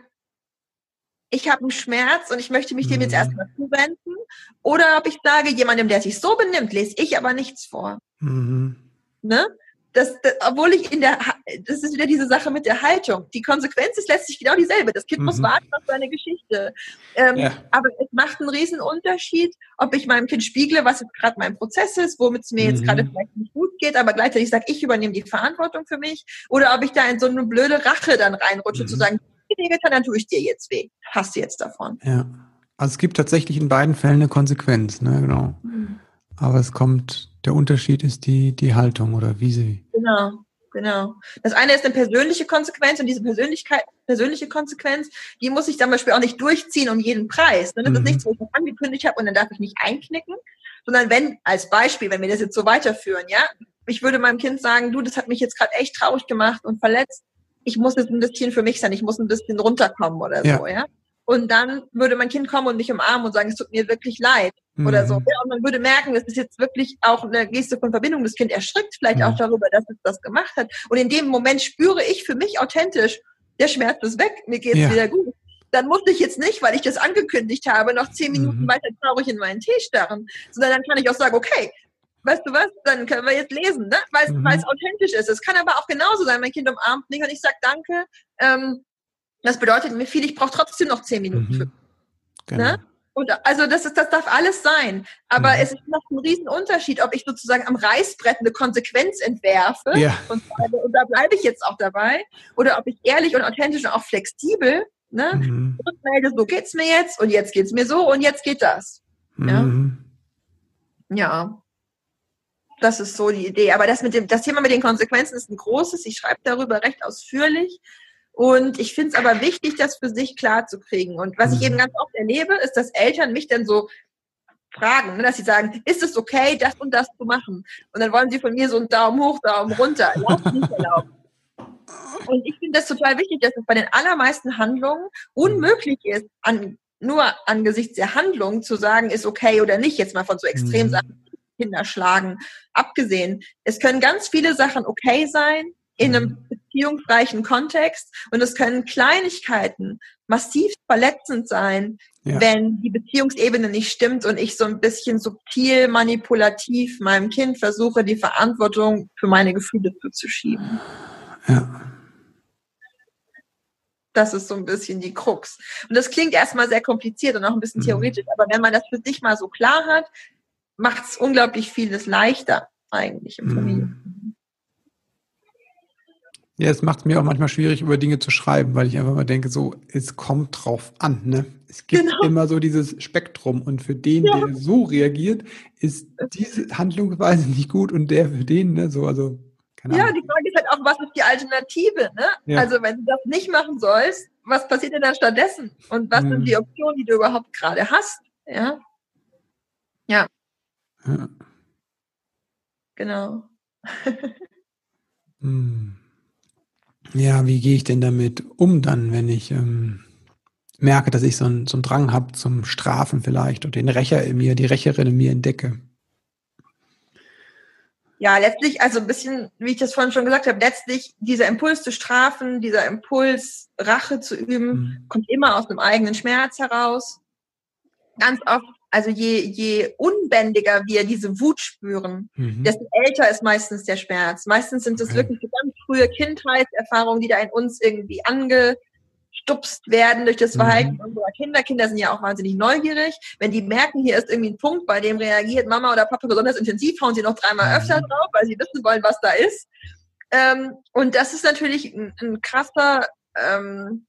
ich habe einen Schmerz und ich möchte mich dem jetzt mhm. erstmal zuwenden, oder ob ich sage, jemandem, der sich so benimmt, lese ich aber nichts vor. Mhm. Ne? das, das, obwohl ich in der, das ist wieder diese Sache mit der Haltung. Die Konsequenz ist letztlich genau dieselbe. Das Kind mhm. muss warten auf seine Geschichte. Ähm, ja. Aber es macht einen riesen Unterschied, ob ich meinem Kind spiegle, was jetzt gerade mein Prozess ist, womit es mir mhm. jetzt gerade vielleicht nicht gut geht, aber gleichzeitig sage, ich übernehme die Verantwortung für mich. Oder ob ich da in so eine blöde Rache dann reinrutsche, mhm. zu sagen, dir getan, dann tue ich dir jetzt weh. Hast du jetzt davon. Ja. Also es gibt tatsächlich in beiden Fällen eine Konsequenz, ne, genau. Mhm. Aber es kommt der Unterschied ist die, die Haltung oder wie sie. Genau, genau. Das eine ist eine persönliche Konsequenz und diese Persönlichkeit, persönliche Konsequenz, die muss ich zum Beispiel auch nicht durchziehen um jeden Preis. Das mhm. ist nichts, wo ich angekündigt habe und dann darf ich nicht einknicken, sondern wenn, als Beispiel, wenn wir das jetzt so weiterführen, ja, ich würde meinem Kind sagen, du, das hat mich jetzt gerade echt traurig gemacht und verletzt. Ich muss jetzt ein bisschen für mich sein, ich muss ein bisschen runterkommen oder ja. so, ja. Und dann würde mein Kind kommen und mich umarmen und sagen, es tut mir wirklich leid mhm. oder so. Mhm. Ja, und man würde merken, das ist jetzt wirklich auch eine Geste von Verbindung. Das Kind erschrickt vielleicht mhm. auch darüber, dass es das gemacht hat. Und in dem Moment spüre ich für mich authentisch, der Schmerz ist weg, mir geht's ja. wieder gut. Dann muss ich jetzt nicht, weil ich das angekündigt habe, noch zehn Minuten mhm. weiter traurig in meinen Tee starren, sondern dann kann ich auch sagen, okay, weißt du was, dann können wir jetzt lesen, ne? weil mhm. es authentisch ist. Es kann aber auch genauso sein, mein Kind umarmt mich und ich sage danke, ähm, das bedeutet mir viel, ich brauche trotzdem noch zehn Minuten mhm. Genau. Ne? Und also das ist, das darf alles sein. Aber mhm. es ist noch ein Riesenunterschied, ob ich sozusagen am Reißbrett eine Konsequenz entwerfe ja. und, und, da bleibe ich jetzt auch dabei, oder ob ich ehrlich und authentisch und auch flexibel ne, mhm. rückmelde, so geht's mir jetzt und jetzt geht's mir so und jetzt geht das. Mhm. Ja. ja. Das ist so die Idee. Aber das mit dem, das Thema mit den Konsequenzen ist ein großes. Ich schreibe darüber recht ausführlich. Und ich finde es aber wichtig, das für sich klar zu kriegen. Und was ich eben mhm. ganz oft erlebe, ist, dass Eltern mich dann so fragen, ne, dass sie sagen, ist es okay, das und das zu machen? Und dann wollen sie von mir so einen Daumen hoch, Daumen runter. Und ich finde das total wichtig, dass es bei den allermeisten Handlungen unmöglich ist, an, nur angesichts der Handlung zu sagen, ist okay oder nicht, jetzt mal von so Extremsachen, mhm. Kinder schlagen, abgesehen. Es können ganz viele Sachen okay sein in einem mhm. Beziehungsreichen Kontext und es können Kleinigkeiten massiv verletzend sein, ja. wenn die Beziehungsebene nicht stimmt und ich so ein bisschen subtil manipulativ meinem Kind versuche, die Verantwortung für meine Gefühle zuzuschieben. Ja. Das ist so ein bisschen die Krux. Und das klingt erstmal sehr kompliziert und auch ein bisschen mhm. theoretisch, aber wenn man das für sich mal so klar hat, macht es unglaublich vieles leichter eigentlich im mhm. Familien. Ja, es macht es mir auch manchmal schwierig, über Dinge zu schreiben, weil ich einfach mal denke, so, es kommt drauf an, ne? Es gibt genau. immer so dieses Spektrum und für den, ja. der so reagiert, ist diese Handlungsweise nicht gut und der für den, ne, so, also keine ja, die Frage ist halt auch, was ist die Alternative? Ne? Ja. Also wenn du das nicht machen sollst, was passiert denn dann stattdessen? Und was hm. sind die Optionen, die du überhaupt gerade hast? Ja. Ja. ja. Genau. hm. Ja, wie gehe ich denn damit um dann, wenn ich ähm, merke, dass ich so einen, so einen Drang habe zum Strafen vielleicht und den Rächer in mir, die Rächerin in mir entdecke? ja, letztlich, also ein bisschen, wie ich das vorhin schon gesagt habe, letztlich dieser Impuls zu strafen, dieser Impuls, Rache zu üben, mhm. kommt immer aus einem eigenen Schmerz heraus. Ganz oft, also je, je unbändiger wir diese Wut spüren, mhm. desto älter ist meistens der Schmerz. Meistens sind es okay. wirklich ganz frühe Kindheitserfahrungen, die da in uns irgendwie ange, angestupst werden durch das Verhalten mhm. unserer Kinder. Kinder sind ja auch wahnsinnig neugierig. Wenn die merken, hier ist irgendwie ein Punkt, bei dem reagiert Mama oder Papa besonders intensiv, hauen sie noch dreimal mhm. öfter drauf, weil sie wissen wollen, was da ist. Ähm, und das ist natürlich ein, ein krasser, ähm,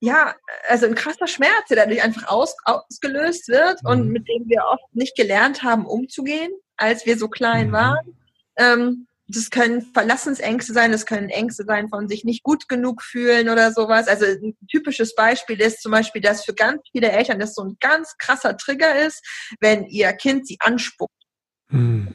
ja, also ein krasser Schmerz, der dadurch einfach aus, ausgelöst wird mhm. und mit dem wir oft nicht gelernt haben, umzugehen, als wir so klein mhm. waren. Ähm, das können Verlassensängste sein, das können Ängste sein von sich nicht gut genug fühlen oder sowas. Also ein typisches Beispiel ist zum Beispiel, dass für ganz viele Eltern das so ein ganz krasser Trigger ist, wenn ihr Kind sie anspuckt. Mhm.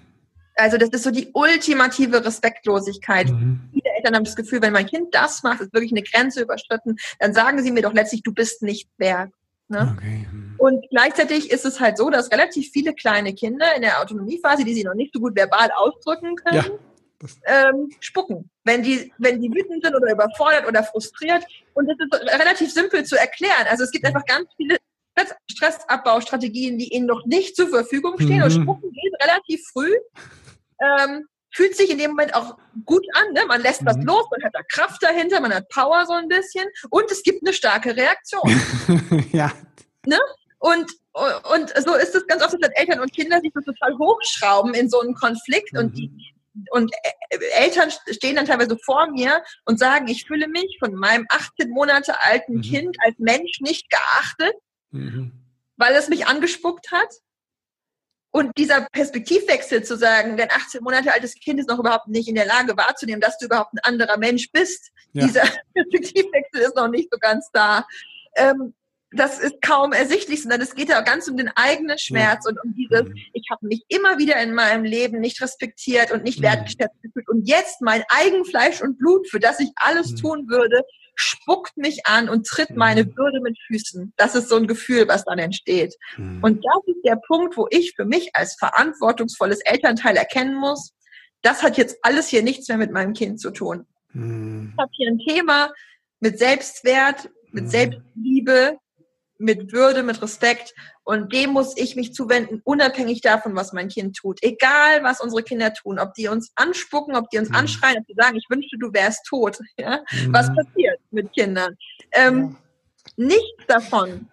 Also das ist so die ultimative Respektlosigkeit. Mhm. Viele Eltern haben das Gefühl, wenn mein Kind das macht, ist wirklich eine Grenze überschritten, dann sagen sie mir doch letztlich, du bist nicht wert. Ne? Okay. Hm. Und gleichzeitig ist es halt so, dass relativ viele kleine Kinder in der Autonomiephase, die sie noch nicht so gut verbal ausdrücken können, ja ähm, spucken, wenn die, wenn die wütend sind oder überfordert oder frustriert. Und das ist relativ simpel zu erklären. Also es gibt einfach ganz viele Stressabbaustrategien, die ihnen noch nicht zur Verfügung stehen. Mhm. Und Spucken geht relativ früh. Ähm, fühlt sich in dem Moment auch gut an. Ne? Man lässt mhm. was los, man hat da Kraft dahinter, man hat Power so ein bisschen. Und es gibt eine starke Reaktion. ja. Ne? Und, und so ist es ganz oft, dass Eltern und Kinder sich so total hochschrauben in so einen Konflikt mhm. und die und äh, Eltern stehen dann teilweise vor mir und sagen, ich fühle mich von meinem 18 Monate alten mhm. Kind als Mensch nicht geachtet, mhm. weil es mich angespuckt hat. Und dieser Perspektivwechsel zu sagen, dein 18 Monate altes Kind ist noch überhaupt nicht in der Lage wahrzunehmen, dass du überhaupt ein anderer Mensch bist. Ja. Dieser Perspektivwechsel ist noch nicht so ganz da. Ähm, das ist kaum ersichtlich, sondern es geht ja ganz um den eigenen Schmerz ja. und um dieses, mhm. ich habe mich immer wieder in meinem Leben nicht respektiert und nicht mhm. wertgeschätzt gefühlt und jetzt mein eigen Fleisch und Blut, für das ich alles mhm. tun würde, spuckt mich an und tritt meine Würde mit Füßen. Das ist so ein Gefühl, was dann entsteht. Und das ist der Punkt, wo ich für mich als verantwortungsvolles Elternteil erkennen muss, das hat jetzt alles hier nichts mehr mit meinem Kind zu tun. Ich habe hier ein Thema mit Selbstwert, mit Selbstliebe, mit Würde, mit Respekt. Und dem muss ich mich zuwenden, unabhängig davon, was mein Kind tut. Egal, was unsere Kinder tun. Ob die uns anspucken, ob die uns mhm. anschreien, ob die sagen, ich wünschte, du wärst tot. Ja? Mhm. Was passiert mit Kindern? Ähm, ja. Nichts davon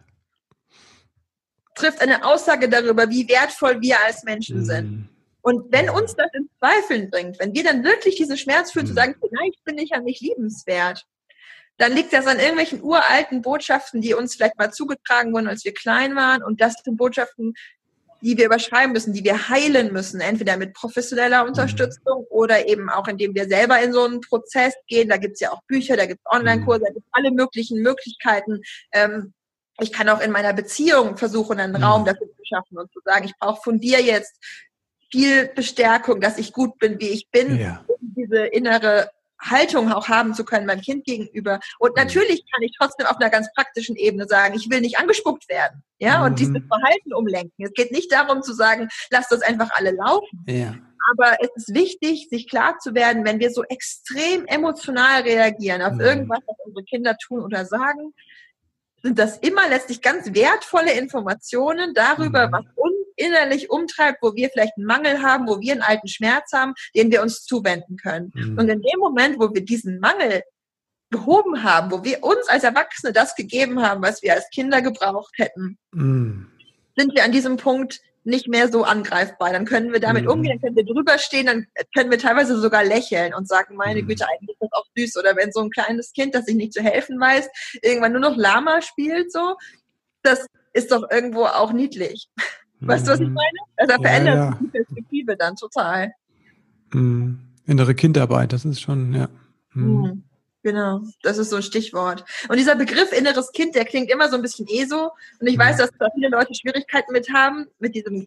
trifft eine Aussage darüber, wie wertvoll wir als Menschen mhm. sind. Und wenn uns das in Zweifeln bringt, wenn wir dann wirklich diesen Schmerz fühlen, zu mhm. sagen, vielleicht bin ich ja nicht liebenswert, dann liegt das an irgendwelchen uralten Botschaften, die uns vielleicht mal zugetragen wurden, als wir klein waren. Und das sind Botschaften, die wir überschreiben müssen, die wir heilen müssen, entweder mit professioneller mhm. Unterstützung oder eben auch, indem wir selber in so einen Prozess gehen. Da gibt's ja auch Bücher, da gibt's Online-Kurse, da gibt's alle möglichen Möglichkeiten, ähm, ich kann auch in meiner Beziehung versuchen, einen Raum Mhm. dafür zu schaffen und zu sagen, ich brauche von dir jetzt viel Bestärkung, dass ich gut bin, wie ich bin, Ja. um diese innere Haltung auch haben zu können meinem Kind gegenüber. Und Mhm. natürlich kann ich trotzdem auf einer ganz praktischen Ebene sagen, ich will nicht angespuckt werden. Ja, Mhm. und dieses Verhalten umlenken. Es geht nicht darum zu sagen, lasst das einfach alle laufen. Ja. Aber es ist wichtig, sich klar zu werden, wenn wir so extrem emotional reagieren auf Mhm. irgendwas, was unsere Kinder tun oder sagen, sind das immer letztlich ganz wertvolle Informationen darüber, Mhm. was uns innerlich umtreibt, wo wir vielleicht einen Mangel haben, wo wir einen alten Schmerz haben, den wir uns zuwenden können. Mhm. Und in dem Moment, wo wir diesen Mangel behoben haben, wo wir uns als Erwachsene das gegeben haben, was wir als Kinder gebraucht hätten, Mhm. sind wir an diesem Punkt nicht mehr so angreifbar. Dann können wir damit Mhm. umgehen, dann können wir drüber stehen, dann können wir teilweise sogar lächeln und sagen, meine Mhm. Güte, eigentlich ist das auch süß. Oder wenn so ein kleines Kind, das sich nicht zu helfen weiß, irgendwann nur noch Lama spielt, so, das ist doch irgendwo auch niedlich. Weißt du, was ich Mhm. meine? Also da Ja, verändert ja. sich die Perspektive dann total. Mhm. Innere Kindarbeit, das ist schon, ja. Mhm. Mhm. Genau, das ist so ein Stichwort. Und dieser Begriff inneres Kind, der klingt immer so ein bisschen eh so. Und ich Mhm. weiß, dass da viele Leute Schwierigkeiten mit haben, mit diesem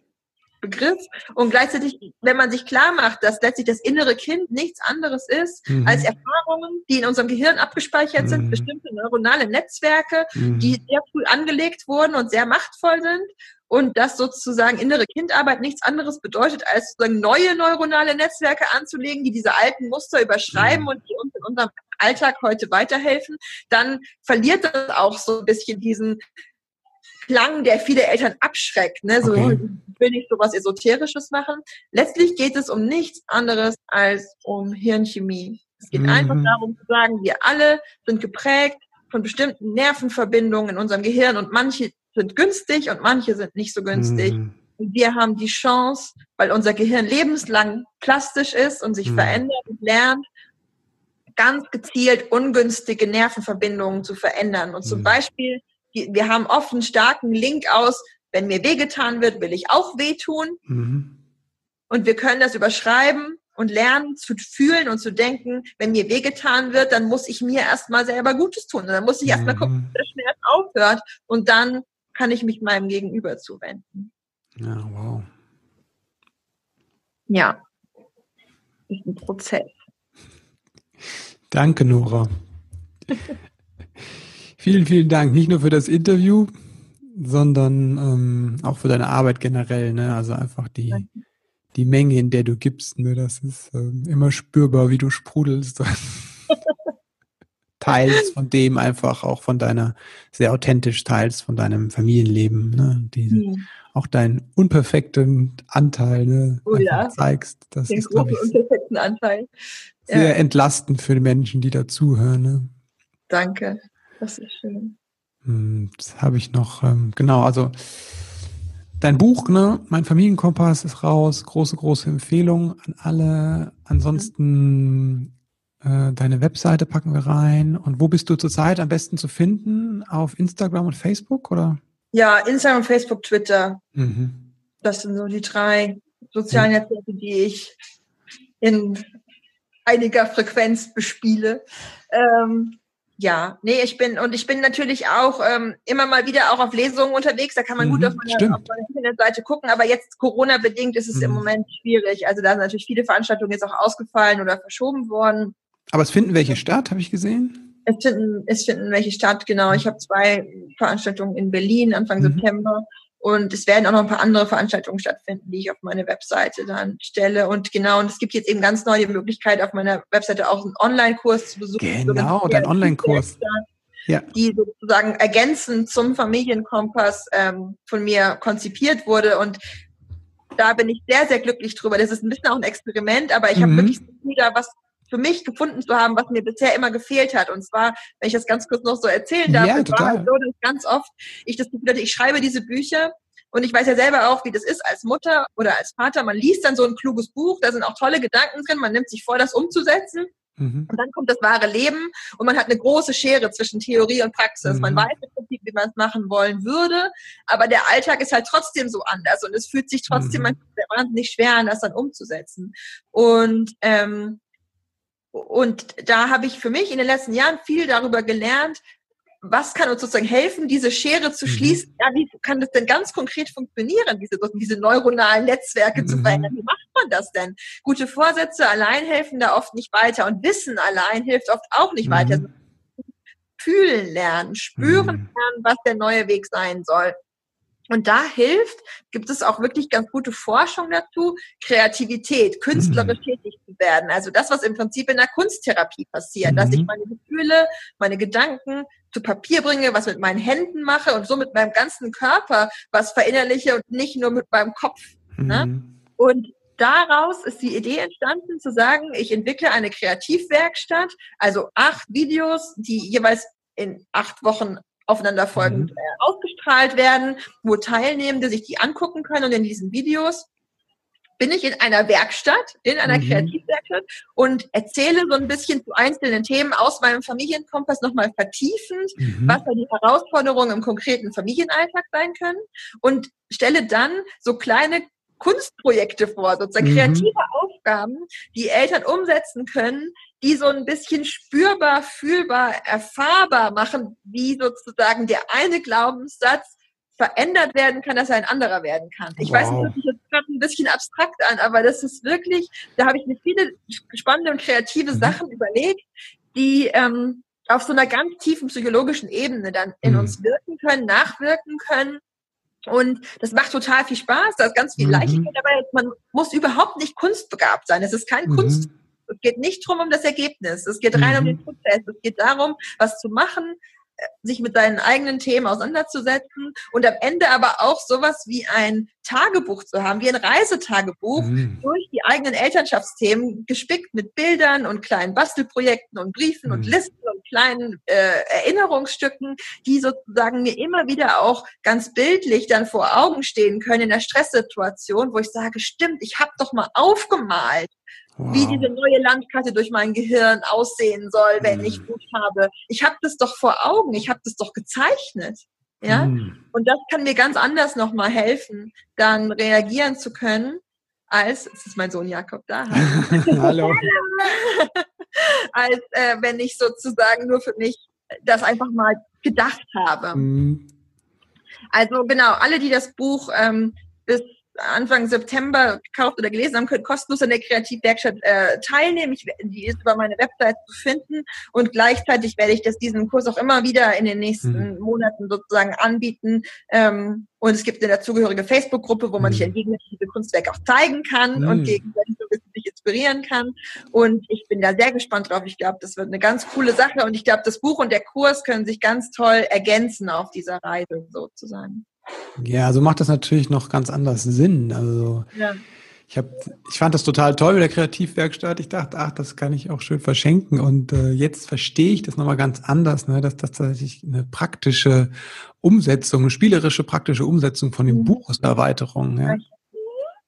Begriff. Und gleichzeitig, wenn man sich klar macht, dass letztlich das innere Kind nichts anderes ist Mhm. als Erfahrungen, die in unserem Gehirn abgespeichert sind, Mhm. bestimmte neuronale Netzwerke, Mhm. die sehr früh angelegt wurden und sehr machtvoll sind. Und dass sozusagen innere Kindarbeit nichts anderes bedeutet, als sozusagen neue neuronale Netzwerke anzulegen, die diese alten Muster überschreiben Mhm. und die uns in unserem Alltag heute weiterhelfen, dann verliert das auch so ein bisschen diesen Klang, der viele Eltern abschreckt. Ne? So, Okay. ich will nicht so was Esoterisches machen. Letztlich geht es um nichts anderes als um Hirnchemie. Es geht Mhm. einfach darum zu sagen, wir alle sind geprägt von bestimmten Nervenverbindungen in unserem Gehirn und manche sind günstig und manche sind nicht so günstig. Mhm. Und wir haben die Chance, weil unser Gehirn lebenslang plastisch ist und sich Mhm. verändert und lernt, ganz gezielt ungünstige Nervenverbindungen zu verändern. Und zum Mhm. Beispiel, wir haben oft einen starken Link aus, wenn mir wehgetan wird, will ich auch wehtun. Mhm. Und wir können das überschreiben und lernen zu fühlen und zu denken, wenn mir wehgetan wird, dann muss ich mir erstmal selber Gutes tun. Und dann muss ich erstmal gucken, Mhm. dass der Schmerz aufhört. Und dann kann ich mich meinem Gegenüber zuwenden. Ja, wow. Ja. Ist ein Prozess. Danke, Nora. vielen, vielen Dank. Nicht nur für das Interview, sondern ähm, auch für deine Arbeit generell. Ne? Also einfach die, Danke. die Menge, in der du gibst. Ne? Das ist ähm, immer spürbar, wie du sprudelst. teils von dem einfach auch von deiner, sehr authentisch teils von deinem Familienleben. Ne? Diese, Hm. Auch deinen unperfekten Anteil ne? Oh ja. zeigst. Das Den ist, großen ich, unperfekten Anteil. sehr Ja. entlastend für die Menschen, die dazuhören. Ne? Danke. Das ist schön. Hm, Das habe ich noch, ähm, genau, also dein Buch, ne, mein Familienkompass ist raus, große, große Empfehlung an alle. Ansonsten äh, deine Webseite packen wir rein. Und wo bist du zurzeit am besten zu finden? Auf Instagram und Facebook oder? Ja, Instagram, Facebook, Twitter. Mhm. Das sind so die drei sozialen Netzwerke, die ich in einiger Frequenz bespiele. Ähm, ja, nee, ich bin und ich bin natürlich auch ähm, immer mal wieder auch auf Lesungen unterwegs. Da kann man gut Mhm, auf meiner, auf meiner Internetseite gucken. Aber jetzt Corona-bedingt ist es im Mhm. Moment schwierig. Also da sind natürlich viele Veranstaltungen jetzt auch ausgefallen oder verschoben worden. Aber es finden welche statt, habe ich gesehen? Es finden, es finden welche statt, genau. Ich habe zwei Veranstaltungen in Berlin Anfang Mhm. September und es werden auch noch ein paar andere Veranstaltungen stattfinden, die ich auf meine Webseite dann stelle. Und genau, und es gibt jetzt eben ganz neu die Möglichkeit, auf meiner Webseite auch einen Online-Kurs zu besuchen. Genau, dein Online-Kurs. Ja. Die sozusagen ergänzend zum Familienkompass ähm, von mir konzipiert wurde und da bin ich sehr, sehr glücklich drüber. Das ist ein bisschen auch ein Experiment, aber ich habe Mhm. wirklich das Gefühl, da was für mich gefunden zu haben, was mir bisher immer gefehlt hat. Und zwar, wenn ich das ganz kurz noch so erzählen darf, Ja, es war total. so, dass ganz oft ich das Gefühl hatte, ich schreibe diese Bücher und ich weiß ja selber auch, wie das ist als Mutter oder als Vater. Man liest dann so ein kluges Buch, da sind auch tolle Gedanken drin, man nimmt sich vor, das umzusetzen. Mhm. Und dann kommt das wahre Leben und man hat eine große Schere zwischen Theorie und Praxis. Mhm. Man weiß im Prinzip, wie man es machen wollen würde, aber der Alltag ist halt trotzdem so anders und es fühlt sich trotzdem Mhm. manchmal wahnsinnig schwer an, das dann umzusetzen. Und ähm, und da habe ich für mich in den letzten Jahren viel darüber gelernt, was kann uns sozusagen helfen, diese Schere zu Mhm. schließen? Ja, wie kann das denn ganz konkret funktionieren, diese, diese neuronalen Netzwerke zu Mhm. verändern? Wie macht man das denn? Gute Vorsätze allein helfen da oft nicht weiter und Wissen allein hilft oft auch nicht weiter. Mhm. Fühlen lernen, spüren lernen, was der neue Weg sein soll. Und da hilft, gibt es auch wirklich ganz gute Forschung dazu, Kreativität, künstlerisch Mhm. tätig zu werden. Also das, was im Prinzip in der Kunsttherapie passiert, dass ich Mhm. meine Gefühle, meine Gedanken zu Papier bringe, was mit meinen Händen mache und so mit meinem ganzen Körper was verinnerliche und nicht nur mit meinem Kopf. Ne? Mhm. Und daraus ist die Idee entstanden, zu sagen, ich entwickle eine Kreativwerkstatt, also acht Videos, die jeweils in acht Wochen aufeinanderfolgend Mhm. äh, ausgestrahlt werden, wo Teilnehmende sich die angucken können. Und in diesen Videos bin ich in einer Werkstatt, in einer Mhm. Kreativwerkstatt und erzähle so ein bisschen zu einzelnen Themen aus meinem Familienkompass nochmal vertiefend, Mhm. was da die Herausforderungen im konkreten Familienalltag sein können und stelle dann so kleine Kunstprojekte vor, sozusagen Mhm. kreative Aufgaben, die Eltern umsetzen können, die so ein bisschen spürbar, fühlbar, erfahrbar machen, wie sozusagen der eine Glaubenssatz verändert werden kann, dass er ein anderer werden kann. Ich weiß, Wow. das hört sich jetzt gerade ein bisschen abstrakt an, aber das ist wirklich, da habe ich mir viele spannende und kreative Mhm. Sachen überlegt, die ähm, auf so einer ganz tiefen psychologischen Ebene dann in Mhm. uns wirken können, nachwirken können. Und das macht total viel Spaß, da ist ganz viel Mhm. Leichtigkeit dabei. Man muss überhaupt nicht kunstbegabt sein. Es ist kein Kunst. Mhm. Es geht nicht drum um das Ergebnis. Es geht rein um Mhm. den Prozess. Es geht darum, was zu machen, äh, sich mit seinen eigenen Themen auseinanderzusetzen und am Ende aber auch sowas wie ein Tagebuch zu haben, wie ein Reisetagebuch, Mhm. durch die eigenen Elternschaftsthemen gespickt mit Bildern und kleinen Bastelprojekten und Briefen und Mhm. Listen und kleinen äh, Erinnerungsstücken, die sozusagen mir immer wieder auch ganz bildlich dann vor Augen stehen können in der Stresssituation, wo ich sage, stimmt, ich habe doch mal aufgemalt, wie Wow. diese neue Landkarte durch mein Gehirn aussehen soll, wenn Mhm. ich Wut habe. Ich habe das doch vor Augen, ich habe das doch gezeichnet. Ja? Mhm. Und das kann mir ganz anders nochmal helfen, dann reagieren zu können, als, es ist mein Sohn Jakob da, Hallo. als äh, wenn ich sozusagen nur für mich das einfach mal gedacht habe. Mhm. Also genau, alle, die das Buch ähm, bis Anfang September gekauft oder gelesen haben, können kostenlos an der Kreativwerkstatt äh, teilnehmen. Ich, die ist über meine Website zu finden und gleichzeitig werde ich das diesen Kurs auch immer wieder in den nächsten Mhm. Monaten sozusagen anbieten. Ähm, und es gibt eine dazugehörige Facebook-Gruppe, wo man Mhm. sich gegenseitig diese Kunstwerke auch zeigen kann Mhm. und gegenseitig so ein bisschen sich inspirieren kann. Und ich bin da sehr gespannt drauf. Ich glaube, das wird eine ganz coole Sache und ich glaube, das Buch und der Kurs können sich ganz toll ergänzen auf dieser Reise sozusagen. Ja, so macht das natürlich noch ganz anders Sinn. Also Ja. ich habe, ich fand das total toll mit der Kreativwerkstatt. Ich dachte, ach, das kann ich auch schön verschenken. Und äh, jetzt verstehe ich das nochmal ganz anders, ne, dass das tatsächlich eine praktische Umsetzung, eine spielerische praktische Umsetzung von dem Mhm. Buch ist eine Erweiterung. Ja,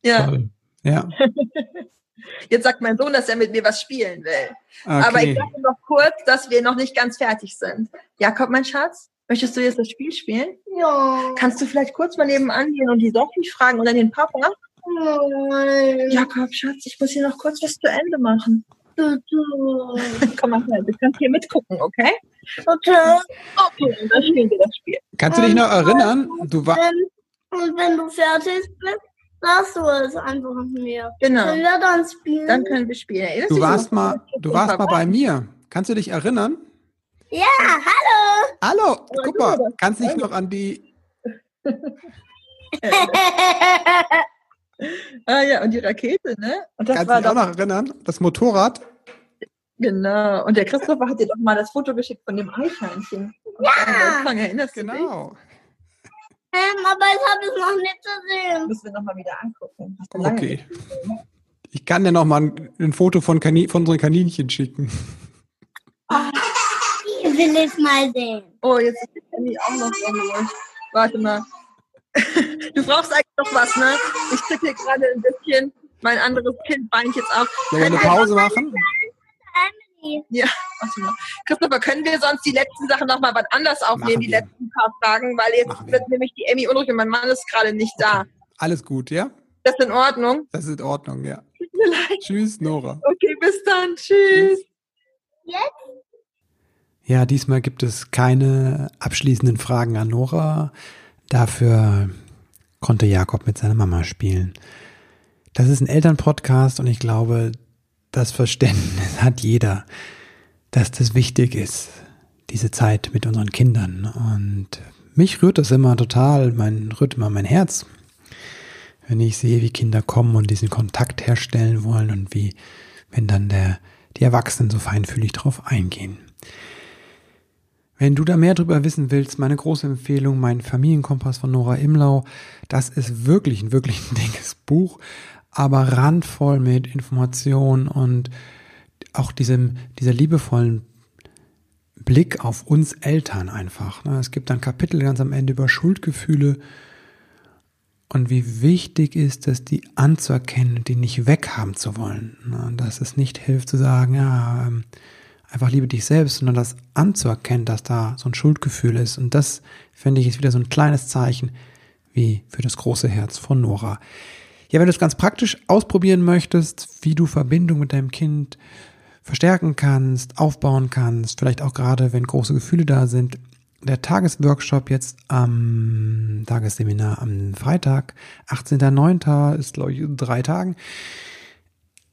Ja, toll. Ja, jetzt sagt mein Sohn, dass er mit mir was spielen will. Aber ich okay. sage noch kurz, dass wir noch nicht ganz fertig sind. Jakob, mein Schatz, möchtest du jetzt das Spiel spielen? Ja. Kannst du vielleicht kurz mal nebenan gehen und die Sophie fragen oder den Papa? Nein. Jakob, Schatz, ich muss hier noch kurz was zu Ende machen. Bitte. Komm mal her, du kannst hier mitgucken, okay? Okay. Okay, und dann spielen wir das Spiel. Kannst du dich noch erinnern? Du war, und wenn du fertig bist, sagst du es einfach mir. Genau. Können wir dann spielen? Dann können wir spielen. Du warst mal, du warst mal bei mir. Kannst du dich erinnern? Ja, hallo. Hallo, Ja, guck du mal, kannst dich noch an die, Ah ja, und die Rakete, ne? Und das kannst dich auch noch erinnern? Das Motorrad? genau. Und der Christopher hat dir doch mal das Foto geschickt von dem Eichhörnchen. Ja. Erinnerst du dich? Genau. ähm, aber ich habe es noch nicht gesehen. Müssen wir nochmal wieder angucken. Du Okay. gesehen. Ich kann dir noch mal ein, ein Foto von, Kani von unseren Kaninchen schicken. Ich will es mal sehen. Oh, jetzt ist die Emmy auch noch so los. Warte mal. Du brauchst eigentlich noch was, ne? Ich krieg hier gerade ein bisschen mein anderes Kind weint jetzt auch. Sollen wir eine Pause machen? Ja, warte mal. Christopher, können wir sonst die letzten Sachen nochmal wann anders aufnehmen, Machen die wir. letzten paar Fragen, weil jetzt Machen wir. wird nämlich die Emmy unruhig und mein Mann ist gerade nicht da. Alles gut, ja? Das ist in Ordnung? Das ist in Ordnung, ja. Tut mir leid. Tschüss, Nora. Okay, bis dann. Tschüss. Jetzt? Ja, diesmal gibt es keine abschließenden Fragen an Nora. Dafür konnte Jakob mit seiner Mama spielen. Das ist ein Elternpodcast und ich glaube, das Verständnis hat jeder, dass das wichtig ist, diese Zeit mit unseren Kindern. Und mich rührt das immer total, mein, rührt immer mein Herz, wenn ich sehe, wie Kinder kommen und diesen Kontakt herstellen wollen und wie, wenn dann der, die Erwachsenen so feinfühlig drauf eingehen. Wenn du da mehr drüber wissen willst, meine große Empfehlung, mein Familienkompass von Nora Imlau, das ist wirklich ein wirklich ein dickes Buch, aber randvoll mit Informationen und auch diesem, dieser liebevollen Blick auf uns Eltern einfach. Ne? Es gibt ein Kapitel ganz am Ende über Schuldgefühle und wie wichtig ist es, die anzuerkennen die nicht weghaben zu wollen. Ne? Dass es nicht hilft zu sagen, ja, ähm, einfach liebe dich selbst, sondern das anzuerkennen, dass da so ein Schuldgefühl ist. Und das, finde ich, ist wieder so ein kleines Zeichen wie für das große Herz von Nora. Ja, wenn du es ganz praktisch ausprobieren möchtest, wie du Verbindung mit deinem Kind verstärken kannst, aufbauen kannst, vielleicht auch gerade, wenn große Gefühle da sind, der Tagesworkshop jetzt am Tagesseminar am Freitag, 18.09. ist, glaube ich, drei Tagen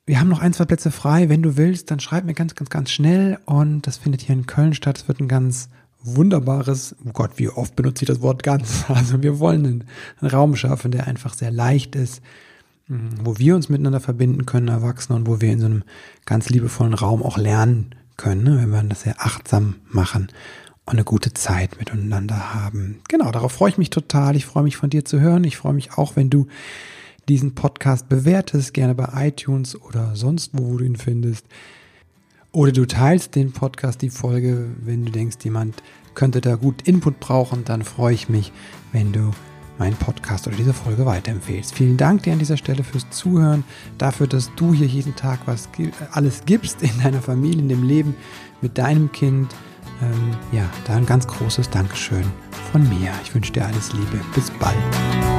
wir haben noch ein, zwei Plätze frei. Wenn du willst, dann schreib mir ganz, ganz, ganz schnell. Und das findet hier in Köln statt. Es wird ein ganz wunderbares, oh Gott, wie oft benutze ich das Wort ganz? Also wir wollen einen, einen Raum schaffen, der einfach sehr leicht ist, hm, wo wir uns miteinander verbinden können, Erwachsene, und wo wir in so einem ganz liebevollen Raum auch lernen können, ne, wenn wir das sehr achtsam machen und eine gute Zeit miteinander haben. Genau, darauf freue ich mich total. Ich freue mich von dir zu hören. Ich freue mich auch, wenn du diesen Podcast bewertest, gerne bei iTunes oder sonst wo, wo du ihn findest. Oder du teilst den Podcast, die Folge, wenn du denkst, jemand könnte da gut Input brauchen, dann freue ich mich, wenn du meinen Podcast oder diese Folge weiterempfehlst. Vielen Dank dir an dieser Stelle fürs Zuhören, dafür, dass du hier jeden Tag was alles gibst in deiner Familie, in dem Leben mit deinem Kind. Ähm, ja, da ein ganz großes Dankeschön von mir. Ich wünsche dir alles Liebe. Bis bald.